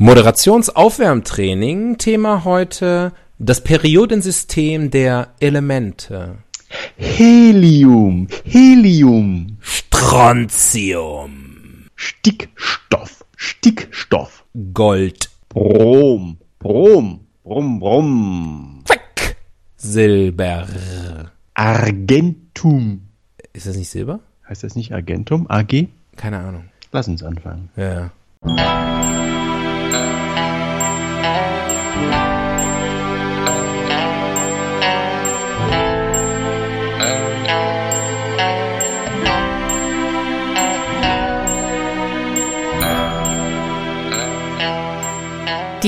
Moderationsaufwärmtraining. Thema heute das Periodensystem der Elemente. Helium, Helium, Strontium, Stickstoff, Stickstoff, Gold, Brom, Brom, Brom, Brom, Quack, Silber. Argentum. Ist das nicht Silber? Heißt das nicht Argentum? AG? Keine Ahnung. Lass uns anfangen. Ja.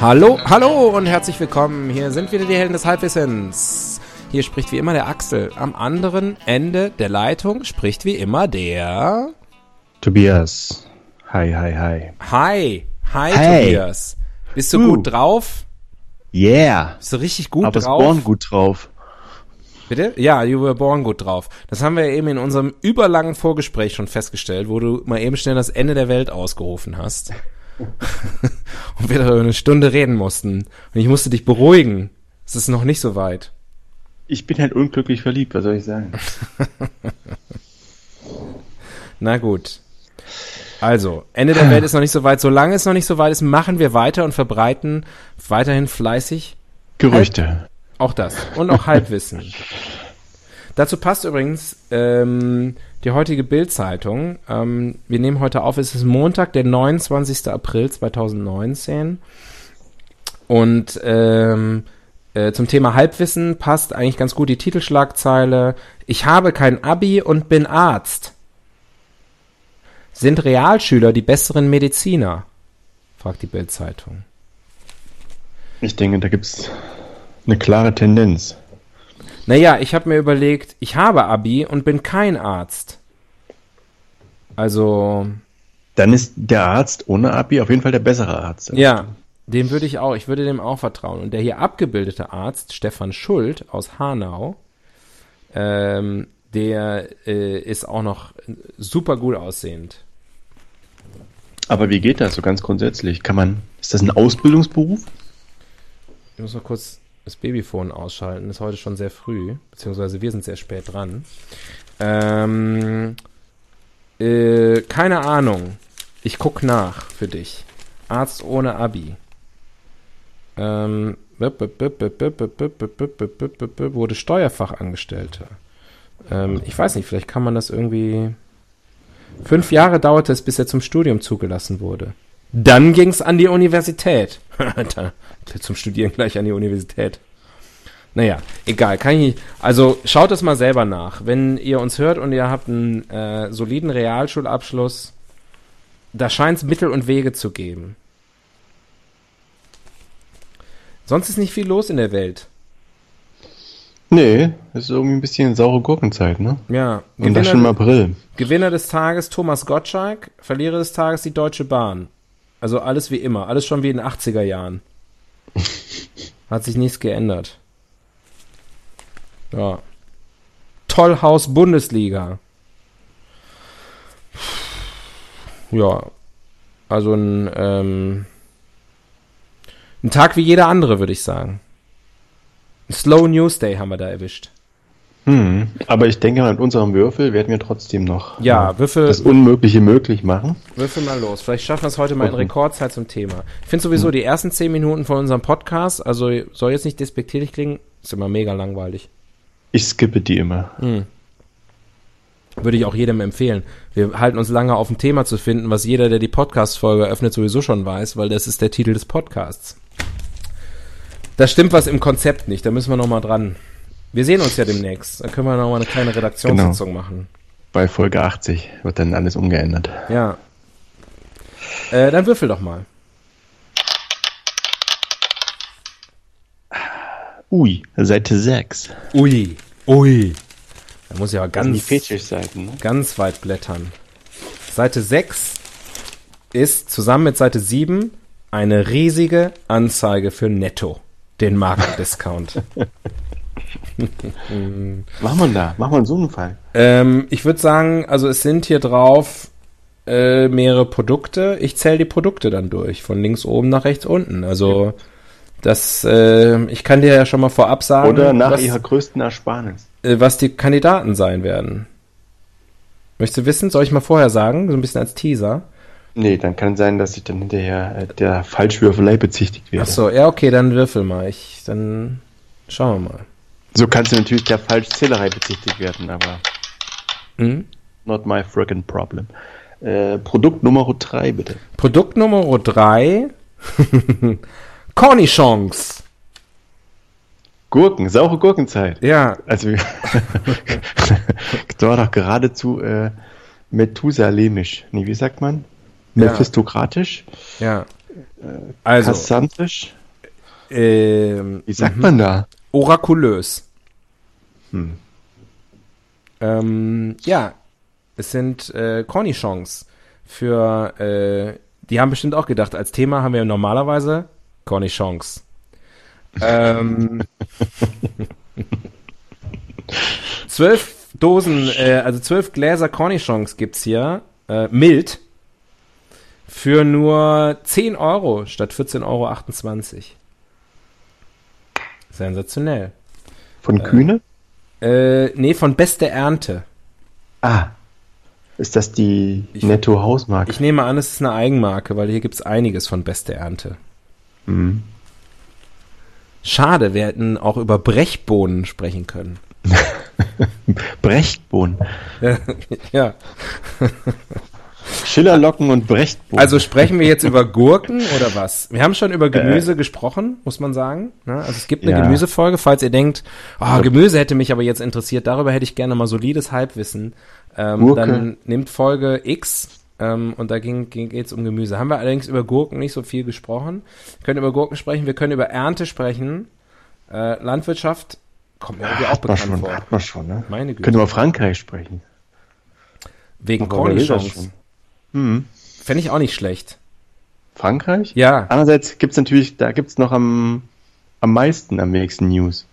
Hallo, hallo und herzlich willkommen. Hier sind wieder die Helden des Halbwissens. Hier spricht wie immer der Axel. Am anderen Ende der Leitung spricht wie immer der. Tobias. Hi, hi, hi. Hi, hi, Hey. Tobias. Bist du Uh. gut drauf? Yeah. Bist du richtig gut Aber drauf? Spawn gut drauf. Bitte? Ja, you were born gut drauf. Das haben wir eben in unserem überlangen Vorgespräch schon festgestellt, wo du mal eben schnell das Ende der Welt ausgerufen hast. und wir darüber eine Stunde reden mussten. Und ich musste dich beruhigen. Es ist noch nicht so weit. Ich bin halt unglücklich verliebt, was soll ich sagen? Na gut. Also, Ende der Welt ist noch nicht so weit. Solange es noch nicht so weit ist, machen wir weiter und verbreiten weiterhin fleißig Gerüchte. Auch das. Und auch Halbwissen. Dazu passt übrigens ähm, die heutige Bild-Zeitung. Ähm, wir nehmen heute auf, es ist Montag, der 29. April 2019. Und ähm, äh, zum Thema Halbwissen passt eigentlich ganz gut die Titelschlagzeile. Ich habe kein Abi und bin Arzt. Sind Realschüler die besseren Mediziner? fragt die Bild-Zeitung. Ich denke, da gibt's eine klare Tendenz. Naja, ich habe mir überlegt, ich habe Abi und bin kein Arzt. Also, Dann ist der Arzt ohne Abi auf jeden Fall der bessere Arzt. ja, dem würde ich auch, ich würde dem auch vertrauen. Und der hier abgebildete Arzt, Stefan Schuld aus Hanau, ähm, der äh, ist auch noch super gut aussehend. Aber wie geht das so ganz grundsätzlich? Kann man, ist das ein Ausbildungsberuf? Ich muss noch kurz das Babyphone ausschalten, ist heute schon sehr früh, beziehungsweise wir sind sehr spät dran. Ähm, äh, keine Ahnung. Ich guck nach für dich. Arzt ohne Abi. Ähm, wurde Steuerfachangestellter. Ähm, ich weiß nicht, vielleicht kann man das irgendwie. Fünf Jahre dauerte es, bis er zum Studium zugelassen wurde. Dann ging's an die Universität. Zum Studieren gleich an die Universität. Naja, egal, kann ich nicht. Also schaut es mal selber nach. Wenn ihr uns hört und ihr habt einen äh, soliden Realschulabschluss, da scheint es Mittel und Wege zu geben. Sonst ist nicht viel los in der Welt. Nee, ist irgendwie ein bisschen saure Gurkenzeit, ne? Ja, Und das schon im Gewinner, April. Gewinner des Tages Thomas Gottschalk, Verlierer des Tages die Deutsche Bahn. Also alles wie immer, alles schon wie in den 80er Jahren. Hat sich nichts geändert. Ja. Tollhaus Bundesliga. Ja. Also ein, ähm, ein Tag wie jeder andere, würde ich sagen. Slow News Day haben wir da erwischt. Hm. Aber ich denke, mit unserem Würfel werden wir trotzdem noch Ja, Würfel- das Unmögliche möglich machen. Würfel mal los. Vielleicht schaffen wir es heute mal in. Rekordzeit zum Thema. Ich finde sowieso die ersten zehn Minuten von unserem Podcast, also soll jetzt nicht despektierlich klingen, ist immer mega langweilig. Ich skippe die immer. Würde ich auch jedem empfehlen. Wir halten uns lange auf ein Thema zu finden, was jeder, der die Podcast-Folge öffnet, sowieso schon weiß, weil das ist der Titel des Podcasts. Da stimmt was im Konzept nicht, da müssen wir nochmal dran. Wir sehen uns ja demnächst. Da können wir nochmal eine kleine Redaktionssitzung machen. Bei Folge 80 wird dann alles umgeändert. Ja. Äh, dann würfel doch mal. Ui, Seite 6. Ui. Ui. Da muss ich aber die ganz, ne? ganz weit blättern. Seite 6 ist zusammen mit Seite 7 eine riesige Anzeige für Netto, den Markendiscount. Mach man da, mach man so einen Fall. ähm, ich würde sagen, also es sind hier drauf äh, mehrere Produkte. Ich zähle die Produkte dann durch, von links oben nach rechts unten. Also das, äh, ich kann dir ja schon mal vorab sagen, Oder nach was, ihrer größten Ersparnis. äh, was die Kandidaten sein werden. Möchtest du wissen? Soll ich mal vorher sagen? So ein bisschen als Teaser. Nee, dann kann sein, dass ich dann hinterher äh, der Falschwürfelei bezichtigt werde. Ach so, ja, okay, dann würfel mal. Ich, dann schauen wir mal. So kannst du natürlich der Falschzählerei bezichtigt werden, aber Hm? not my friggin' problem. Äh, Produkt Nummer 3, bitte. Produkt Nummer 3. Cornichons. Gurken, saure Gurkenzeit. Ja, Also, das war doch geradezu äh, methusalemisch. Nee, wie sagt man? Mephistokratisch? ja. Also, Kassantisch? ähm, Wie sagt man da? orakulös. Hm. Ähm, ja, es sind äh, Cornichons für, äh, die haben bestimmt auch gedacht, als Thema haben wir normalerweise Cornichons. Ähm, zwölf Dosen, äh, also zwölf Gläser Cornichons gibt's hier, äh, mild, für nur 10 Euro statt 14,28 Euro. Sensationell. Von Kühne? Äh, nee, von Beste Ernte. Ah. Ist das die Ich- Netto-Hausmarke? Ich nehme an, es ist eine Eigenmarke, weil hier gibt's einiges von Beste Ernte. Mhm. Schade, wir hätten auch über Brechbohnen sprechen können. Brechtbohnen. ja. Schillerlocken und Brechtbohnen. Also sprechen wir jetzt über Gurken oder was? Wir haben schon über Gemüse gesprochen, muss man sagen. Ne? Also es gibt eine Ja. Gemüsefolge, falls ihr denkt, oh, Gemüse hätte mich aber jetzt interessiert, darüber hätte ich gerne mal solides Halbwissen. Ähm, Gurke. dann nimmt Folge X ähm, und da ging, ging, geht's um Gemüse. Haben wir allerdings über Gurken nicht so viel gesprochen. Wir können über Gurken sprechen, wir können über Ernte sprechen. Äh, Landwirtschaft kommt mir irgendwie auch hat man bekannt schon, vor. hat man schon, ne? Meine Güte. Könnte über Frankreich sprechen. Wegen Cornichons. Mhm. Fände ich auch nicht schlecht. Frankreich? Ja, Andererseits gibt's natürlich, da gibt's noch am, am meisten am wenigsten News.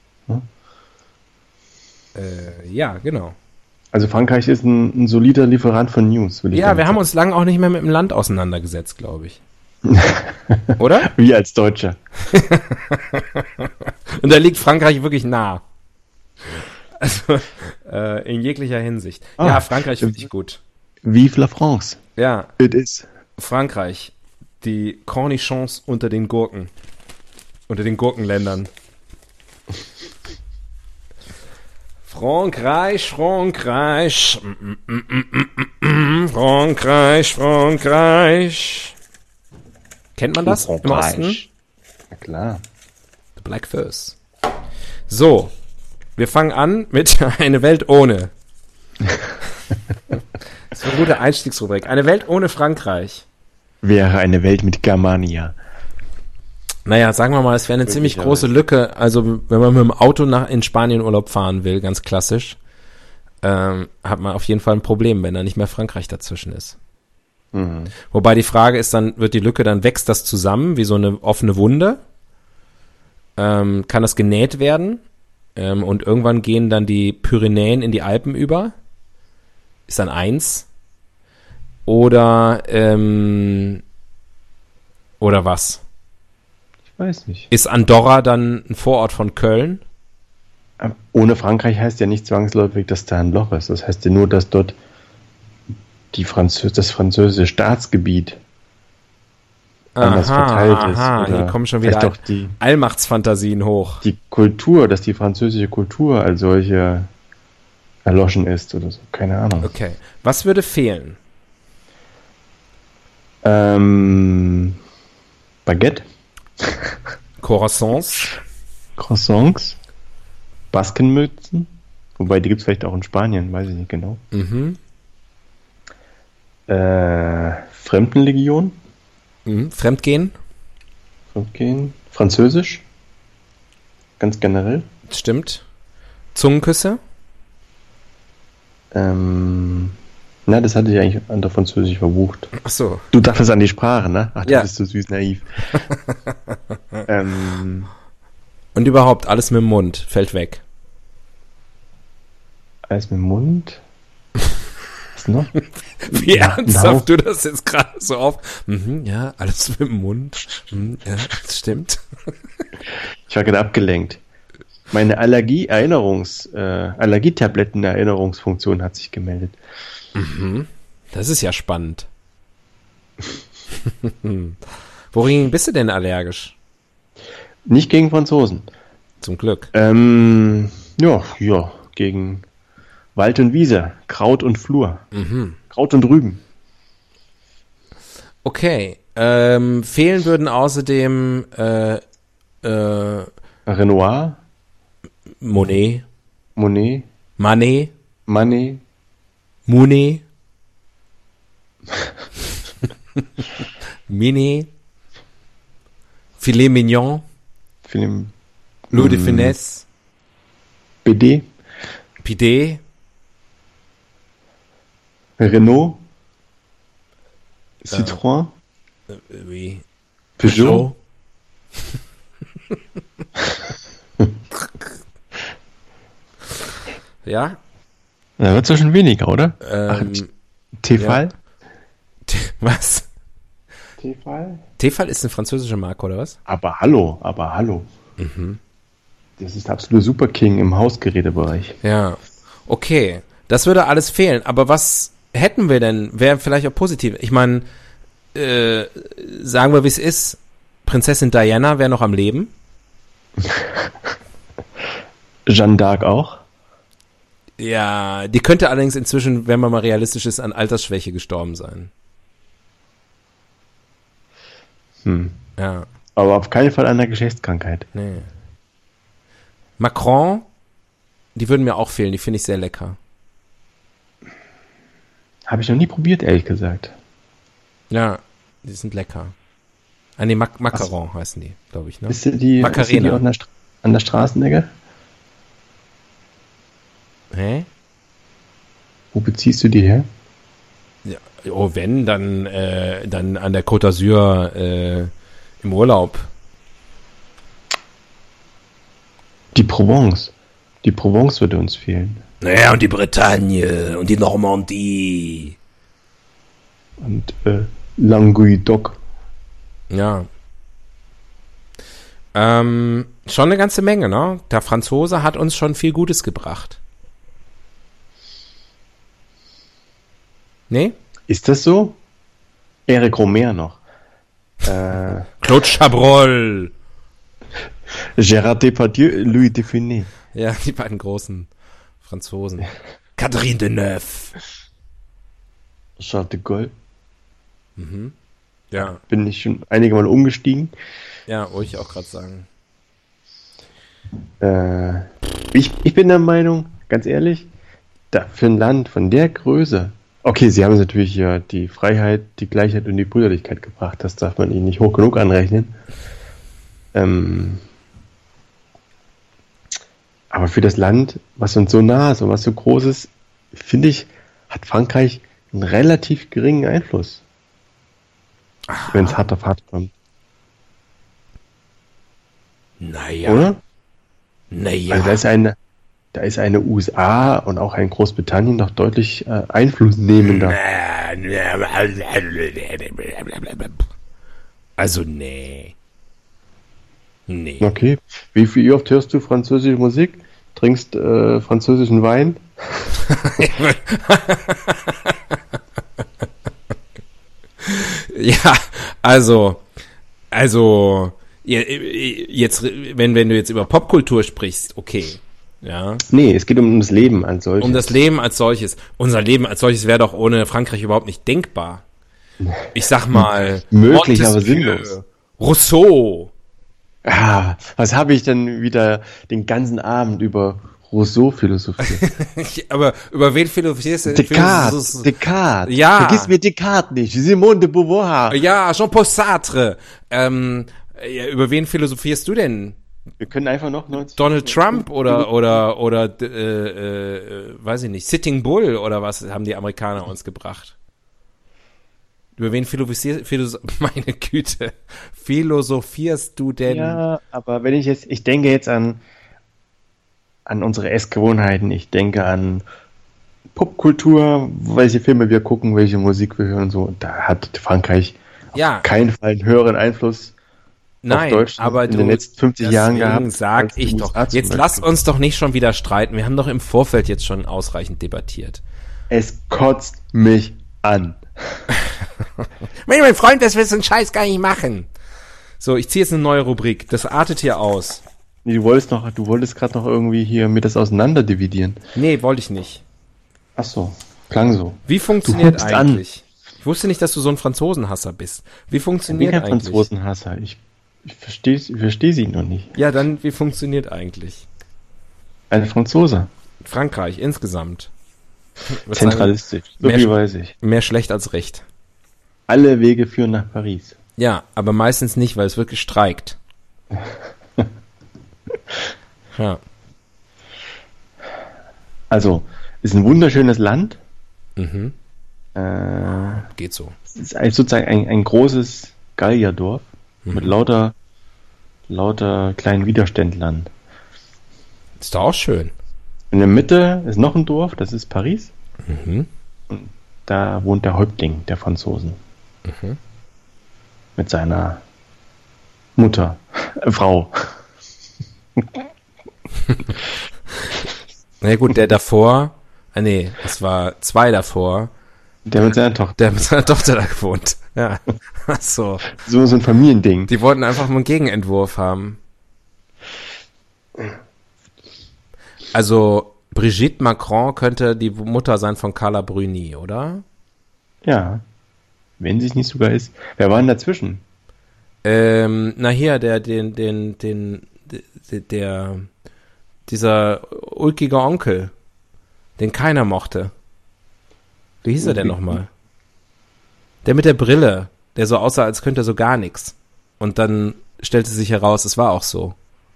äh, ja, genau. Also Frankreich ist ein, ein solider Lieferant von News, will ich Ja, wir haben sagen. uns lange auch nicht mehr mit dem Land auseinandergesetzt, glaube ich. Oder? Wir als Deutscher. Und da liegt Frankreich wirklich nah. Also äh, in jeglicher Hinsicht. ja, Ah. Frankreich finde ich gut. Vive la France. Ja, It is. Frankreich. Die Cornichons unter den Gurken. Unter den Gurkenländern. Frankreich, Frankreich. Frankreich, Frankreich. Kennt man das im Osten? Na klar. The Black First. So, wir fangen an mit Eine Welt ohne. Das ist eine gute Einstiegsrubrik. Eine Welt ohne Frankreich. Wäre eine Welt mit Germania. Naja, sagen wir mal, es wäre eine ziemlich große Lücke. Also, wenn man mit dem Auto nach, in Spanien Urlaub fahren will, ganz klassisch, ähm, hat man auf jeden Fall ein Problem, wenn da nicht mehr Frankreich dazwischen ist. Mhm. Wobei die Frage ist dann, wird die Lücke, dann wächst das zusammen wie so eine offene Wunde? Ähm, kann das genäht werden? Ähm, und irgendwann gehen dann die Pyrenäen in die Alpen über? Ist dann eins? Oder, ähm, oder was? Ich weiß nicht. Ist Andorra dann ein Vorort von Köln? Aber Ohne Frankreich heißt ja nicht zwangsläufig, dass da ein Loch ist. Das heißt ja nur, dass dort die Französ das französische Staatsgebiet anders verteilt ist. aha, hier kommen schon wieder auch die, Allmachtsfantasien hoch. die Kultur, dass die französische Kultur als solche erloschen ist oder so. Keine Ahnung. Okay. Was würde fehlen? Ähm, Baguette, Croissants? Croissants, Baskenmützen, wobei die gibt es vielleicht auch in Spanien, weiß ich nicht genau. Mhm. Äh, Fremdenlegion, Mhm. Fremdgehen? Fremdgehen. Französisch? Ganz generell? Stimmt. Zungenküsse? Ähm, na, das hatte ich eigentlich an der Französisch verbucht. Ach so. Du dachtest an die Sprache, ne? Ach, du Ja. bist so süß naiv. ähm, Und überhaupt alles mit dem Mund fällt weg. alles mit dem Mund. Was noch? Wie Ja, ernsthaft du das jetzt gerade so auf. Mhm, ja, alles mit dem Mund. Mhm, ja, das stimmt. Ich war gerade abgelenkt. Meine Allergie-Erinnerungs, äh, Allergietabletten-Erinnerungsfunktion hat sich gemeldet. Das ist ja spannend. Worin bist du denn allergisch? Nicht gegen Franzosen. Zum Glück. Ähm, ja, ja, gegen Wald und Wiese, Kraut und Flur. Kraut und Rüben. Okay. Ähm, fehlen würden außerdem äh, äh, Renoir, Monet. Monet. Manet. Manet. Mounet. Minet. Filet mignon. Filet. Loup de finesse. PD. PD. Renault. Citroën. Euh, oui. Peugeot. ja, Da wird es schon weniger, oder? ähm, Tefal? was? Tefal? Tefal ist eine französische Marke, oder was? Aber hallo, aber hallo. Mhm. Das ist der absolute Superking im Hausgerätebereich. Ja, okay. Das würde alles fehlen. Aber was hätten wir denn? Wäre vielleicht auch positiv. Ich meine, äh, sagen wir, wie es ist. Prinzessin Diana wäre noch am Leben. Jeanne d'Arc auch? Ja, die könnte allerdings inzwischen, wenn man mal realistisch ist, an Altersschwäche gestorben sein. Hm. Ja, Aber auf keinen Fall an der Geschlechtskrankheit. nee. Macron, die würden mir auch fehlen. Die finde ich sehr lecker. Habe ich noch nie probiert, ehrlich gesagt. Ja, die sind lecker. Ah, nee, Mac Macaron heißen die, glaube ich, ne? Ist die, ist die Macarena. auch an der, Stra an der Straßenecke? Hä? Wo beziehst du die her? Ja, oh, wenn, dann, äh, dann an der Côte d'Azur äh, im Urlaub. Die Provence. Die Provence würde uns fehlen. Naja, und die Bretagne und die Normandie. Und äh, Languedoc. Ja. Ähm, schon eine ganze Menge, ne? Der Franzose hat uns schon viel Gutes gebracht. Nee? Ist das so? Eric Romer noch. Äh, Claude Chabrol. Gérard Depardieu, Louis Define. Ja, die beiden großen Franzosen. Catherine Deneuve. Charles de Gaulle. Ja, Bin ich schon einige Mal umgestiegen. ja, wollte ich auch gerade sagen. Äh, ich, ich bin der Meinung, ganz ehrlich, da, für ein Land von der Größe. Okay, sie haben natürlich ja die Freiheit, die Gleichheit und die Brüderlichkeit gebracht. Das darf man ihnen nicht hoch genug anrechnen. Ähm, aber für das Land, was uns so nah ist und was so groß ist, finde ich, hat Frankreich einen relativ geringen Einfluss. Wenn es hart auf hart kommt. Naja, Oder? naja. Also da ist eine, da ist eine USA und auch ein Großbritannien noch deutlich äh, einflussnehmender. Also, nee. Nee. Okay. Wie, wie oft hörst du französische Musik? Trinkst äh, französischen Wein? Ja, also, also, je- jetzt, wenn, wenn du jetzt über Popkultur sprichst, okay. Ja. Nee, es geht um das Leben als solches. Um das Leben als solches. Unser Leben als solches wäre doch ohne Frankreich überhaupt nicht denkbar. Ich sag mal, Möglich, aber sinnlos. Rousseau. ah, was habe ich denn wieder den ganzen Abend über Rousseau philosophiert. aber über wen philosophierst du? Descartes, Descartes. Ja. Vergiss mir Descartes nicht. Simone de Beauvoir. Ja, Jean-Paul Sartre. Ähm, ja, über wen philosophierst du denn? Wir können einfach noch 90 Donald Trump oder oder oder äh, äh, weiß ich nicht, Sitting Bull oder was haben die Amerikaner uns gebracht? Über wen philosophierst, philos meine Güte, philosophierst du denn? Ja, aber wenn ich jetzt, ich denke jetzt an an unsere Essgewohnheiten, ich denke an Popkultur, welche Filme wir gucken, welche Musik wir hören und so. Da hat Frankreich ja. auf keinen Fall einen höheren Einfluss Nein, aber in du, den letzten 50 Jahren gehabt. sag ich doch. Jetzt lass uns doch nicht schon wieder streiten. Wir haben doch im Vorfeld jetzt schon ausreichend debattiert. Es kotzt mich an. Mein, Freund, das willst du einen Scheiß gar nicht machen. So, ich ziehe jetzt eine neue Rubrik. Das artet hier aus. Nee, Du wolltest noch, du wolltest gerade noch irgendwie hier mir das auseinander dividieren. Nee, wollte ich nicht. Ach so, klang so. Wie funktioniert hupst an. eigentlich? Ich wusste nicht, dass du so ein Franzosenhasser bist. Wie Ich bin funktioniert kein eigentlich? Franzosenhasser. Ich, ich verstehe ich versteh sie noch nicht. Ja, dann, wie funktioniert eigentlich? Eine Franzose. Frankreich insgesamt. Zentralistisch. So Mehr viel weiß ich. Mehr schlecht als recht. Alle Wege führen nach Paris. Ja, aber meistens nicht, weil es wird gestreikt. ja. Also, ist ein wunderschönes Land. Mhm. Äh, Geht so. es ist ein, sozusagen ein, ein großes Gallierdorf mit lauter, lauter kleinen Widerständlern. Ist doch auch schön. In der Mitte ist noch ein Dorf, das ist Paris. Mhm. Da wohnt der Häuptling der Franzosen. Mhm. Mit seiner Mutter, äh, Frau. Na ja, gut, der davor, ah nee, es war zwei davor, Der mit seiner Tochter. der mit seiner Tochter da gewohnt. Ja. Ach so. So, so ein Familiending. Die wollten einfach mal einen Gegenentwurf haben. Also, Brigitte Macron könnte die Mutter sein von Carla Bruni, oder? Ja. Wenn sie es nicht sogar ist. Wer war denn dazwischen? Ähm, na hier, der, den, den, den, der, der, dieser ulkige Onkel, den keiner mochte. Wie hieß er denn nochmal? Der mit der Brille, der so aussah, als könnte er so gar nichts. Und dann stellte sich heraus, es war auch so.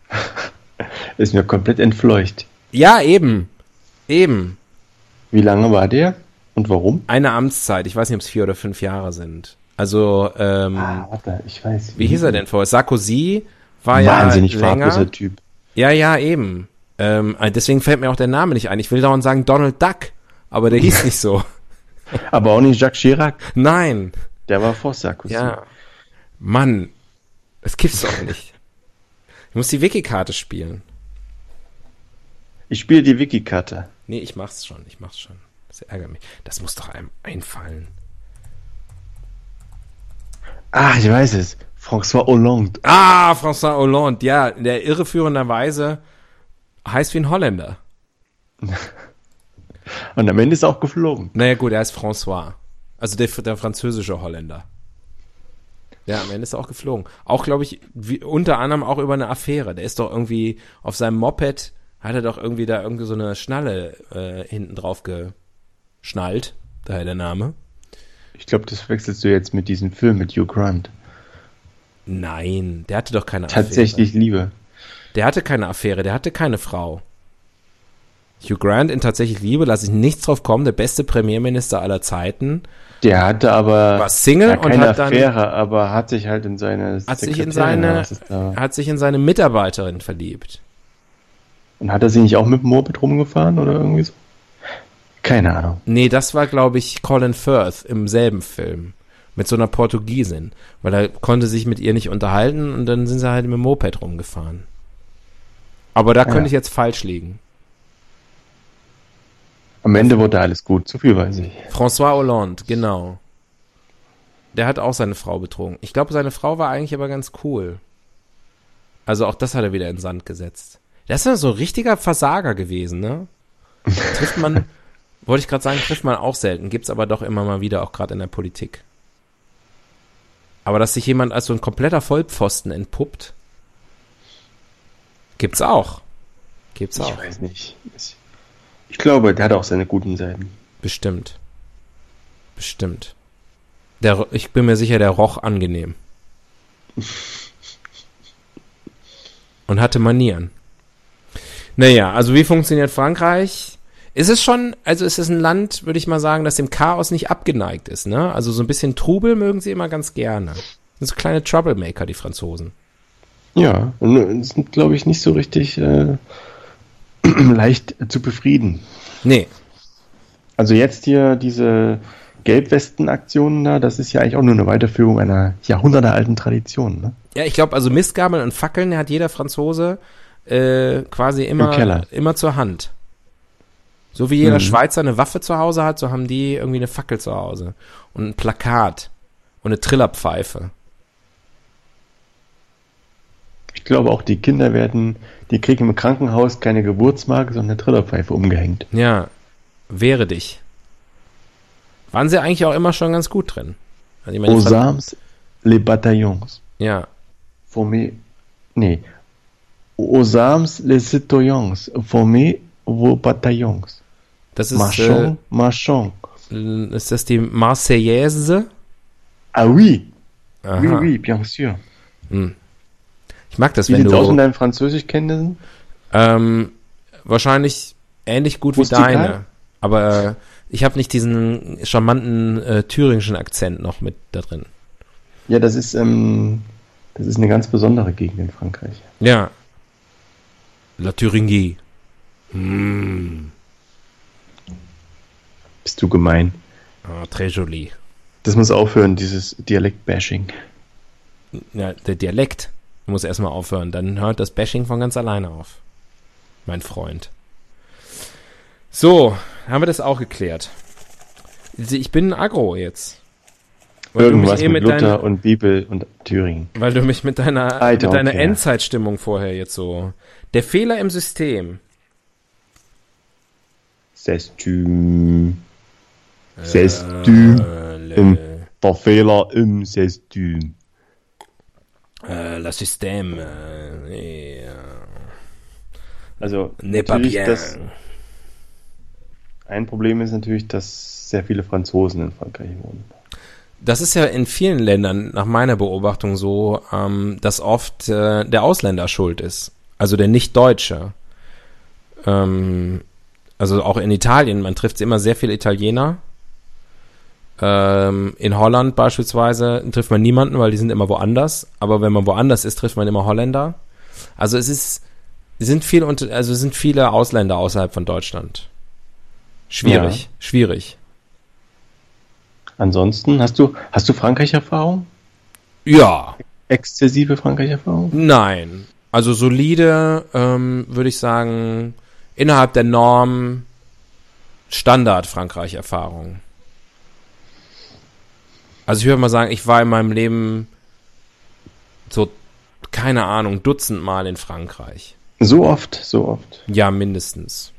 Ist mir komplett entfleucht. Ja, eben. Eben. Wie lange war der? Und warum? Eine Amtszeit. Ich weiß nicht, ob es vier oder fünf Jahre sind. Also, ähm, Ah, warte, ich weiß. wie hieß er denn vorher? Sarkozy war Wahnsinnig ja länger. farbloser Typ. Ja, ja, eben. Ähm, deswegen fällt mir auch der Name nicht ein. Ich will dauernd sagen Donald Duck, aber der hieß nicht so. Aber auch nicht Jacques Chirac. Nein. Der war vor Sarkozy. Ja. Mann. Das gibt's doch nicht. Ich muss die Wiki-Karte spielen. Ich spiele die Wiki-Karte. Nee, ich mach's schon. Ich mach's schon. Das ärgert mich. Das muss doch einem einfallen. Ah, ich weiß es. François Hollande. Ah, François Hollande. Ja, der irreführenderweise heißt wie ein Holländer. Und am Ende ist er auch geflogen. Naja, gut, er heißt François. Also der, der französische Holländer. Ja, am Ende ist er auch geflogen. Auch, glaube ich, wie, unter anderem auch über eine Affäre. Der ist doch irgendwie auf seinem Moped, hat er doch irgendwie da irgendwie so eine Schnalle äh, hinten drauf geschnallt. Daher der Name. Ich glaube, das verwechselst du jetzt mit diesem Film mit Hugh Grant. Nein, der hatte doch keine Affäre. Tatsächlich Liebe. Der hatte keine Affäre, der hatte keine Frau. Hugh Grant in tatsächlich Liebe, lasse ich nichts drauf kommen, der beste Premierminister aller Zeiten. Der hatte aber War Single ja, und keine hat dann- Affäre, aber hat sich halt in seine Hat sich in seine, hat sich in seine Mitarbeiterin verliebt. Und hat er sie nicht auch mit dem Moped rumgefahren oder irgendwie so? Keine Ahnung. Nee, das war, glaube ich, Colin Firth im selben Film. Mit so einer Portugiesin. Weil er konnte sich mit ihr nicht unterhalten und dann sind sie halt mit dem Moped rumgefahren. Aber da Ja. könnte ich jetzt falsch liegen. Am Ende wurde alles gut. So viel weiß ich. François Hollande, genau. Der hat auch seine Frau betrogen. Ich glaube, seine Frau war eigentlich aber ganz cool. Also auch das hat er wieder in den Sand gesetzt. Der ist ja so ein richtiger Versager gewesen, ne? Trifft man, wollte ich gerade sagen, trifft man auch selten. Gibt's aber doch immer mal wieder, auch gerade in der Politik. Aber dass sich jemand als so ein kompletter Vollpfosten entpuppt, gibt's auch. Gibt's Ich auch. weiß nicht. Ich glaube, der hat auch seine guten Seiten. Bestimmt. Bestimmt. Der, ich bin mir sicher, der roch angenehm. Und hatte Manieren. Naja, also wie funktioniert Frankreich? Ist es schon, also ist es ein Land, würde ich mal sagen, das dem Chaos nicht abgeneigt ist, ne? Also so ein bisschen Trubel mögen sie immer ganz gerne. Das sind so kleine Troublemaker, die Franzosen. Ja, und sind, glaube ich, nicht so richtig äh, leicht zu befrieden. Nee, Also jetzt hier diese Gelbwesten-Aktionen da, das ist ja eigentlich auch nur eine Weiterführung einer jahrhundertealten Tradition. Ne? Ja, ich glaube, also Mistgabeln und Fackeln hat jeder Franzose äh, quasi immer, immer zur Hand. So wie jeder Mhm. Schweizer eine Waffe zu Hause hat, so haben die irgendwie eine Fackel zu Hause. Und ein Plakat. Und eine Trillerpfeife. Ich glaube auch, die Kinder werden, die kriegen im Krankenhaus keine Geburtsmarke, sondern eine Trillerpfeife umgehängt. Ja, wehre dich. Waren sie eigentlich auch immer schon ganz gut drin. Also Aux armes, les bataillons. ja, Formez, nee. Aux armes, les citoyens. Formez vos bataillons. das ist, Marchons, marchons. äh, ist das die Marseillaise? Ah oui, Aha. oui, oui, bien sûr. Ich mag das, Wie wenn sieht's aus mit du deinen Französischkenntnissen? ähm, wahrscheinlich ähnlich gut wie Rustikal? deine. Aber äh, ich habe nicht diesen charmanten äh, thüringischen Akzent noch mit da drin. Ja, das ist, ähm, das ist eine ganz besondere Gegend in Frankreich. Ja. La Thuringie. Mm. Bist du gemein? Ah, très joli. Das muss aufhören, dieses Dialekt-Bashing. Ja, der Dialekt muss erstmal aufhören. Dann hört das Bashing von ganz alleine auf. Mein Freund. So, haben wir das auch geklärt. Ich bin Agro jetzt. Weil du, mich Irgendwas eh mit mit Luther dein, und Bibel und Thüringen. weil du mich mit deiner, mit deiner care. Endzeitstimmung vorher jetzt so. Der Fehler im System. Du. C'est du. Äh, Im, der Fehler im C'est du. äh, le System. Äh, ja. Also, N'est pas bien. das, ein Problem ist natürlich, dass sehr viele Franzosen in Frankreich wohnen. Das ist ja in vielen Ländern nach meiner Beobachtung so, ähm, dass oft äh, der Ausländer schuld ist. Also der Nicht-Deutsche. Ähm, also auch in Italien, man trifft immer sehr viele Italiener. Ähm, in Holland beispielsweise trifft man niemanden, weil die sind immer woanders. Aber wenn man woanders ist, trifft man immer Holländer. Also es ist, sind viele, also sind viele Ausländer außerhalb von Deutschland. Schwierig, Ja. schwierig. Ansonsten, hast du, hast du Frankreich-Erfahrung? Ja, Exzessive Frankreich-Erfahrung? Nein. Also solide, ähm, würde ich sagen, innerhalb der Norm Standard Frankreich-Erfahrung. Also ich würde mal sagen, ich war in meinem Leben so, keine Ahnung, Dutzend Mal in Frankreich. So oft, so oft. Ja, mindestens.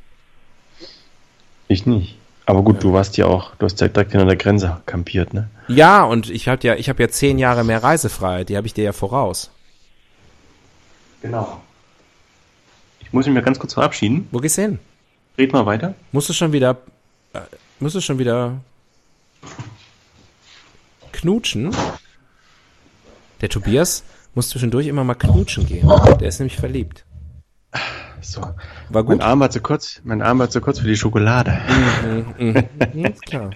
Ich nicht. Aber gut, du warst ja auch, du hast ja direkt hinter der Grenze kampiert, ne? Ja, und ich habe ja, ich habe ja zehn Jahre mehr Reisefreiheit, die habe ich dir ja voraus. Genau. Ich muss mich mal ganz kurz verabschieden. Wo gehst du hin? Red mal weiter. Musst du schon wieder, äh, musst du schon wieder knutschen? Der Tobias muss zwischendurch immer mal knutschen gehen. Der ist nämlich verliebt. So. War Mein gut? Arm war zu kurz, mein Arm war zu kurz für die Schokolade. Mhm, mhm, ist klar.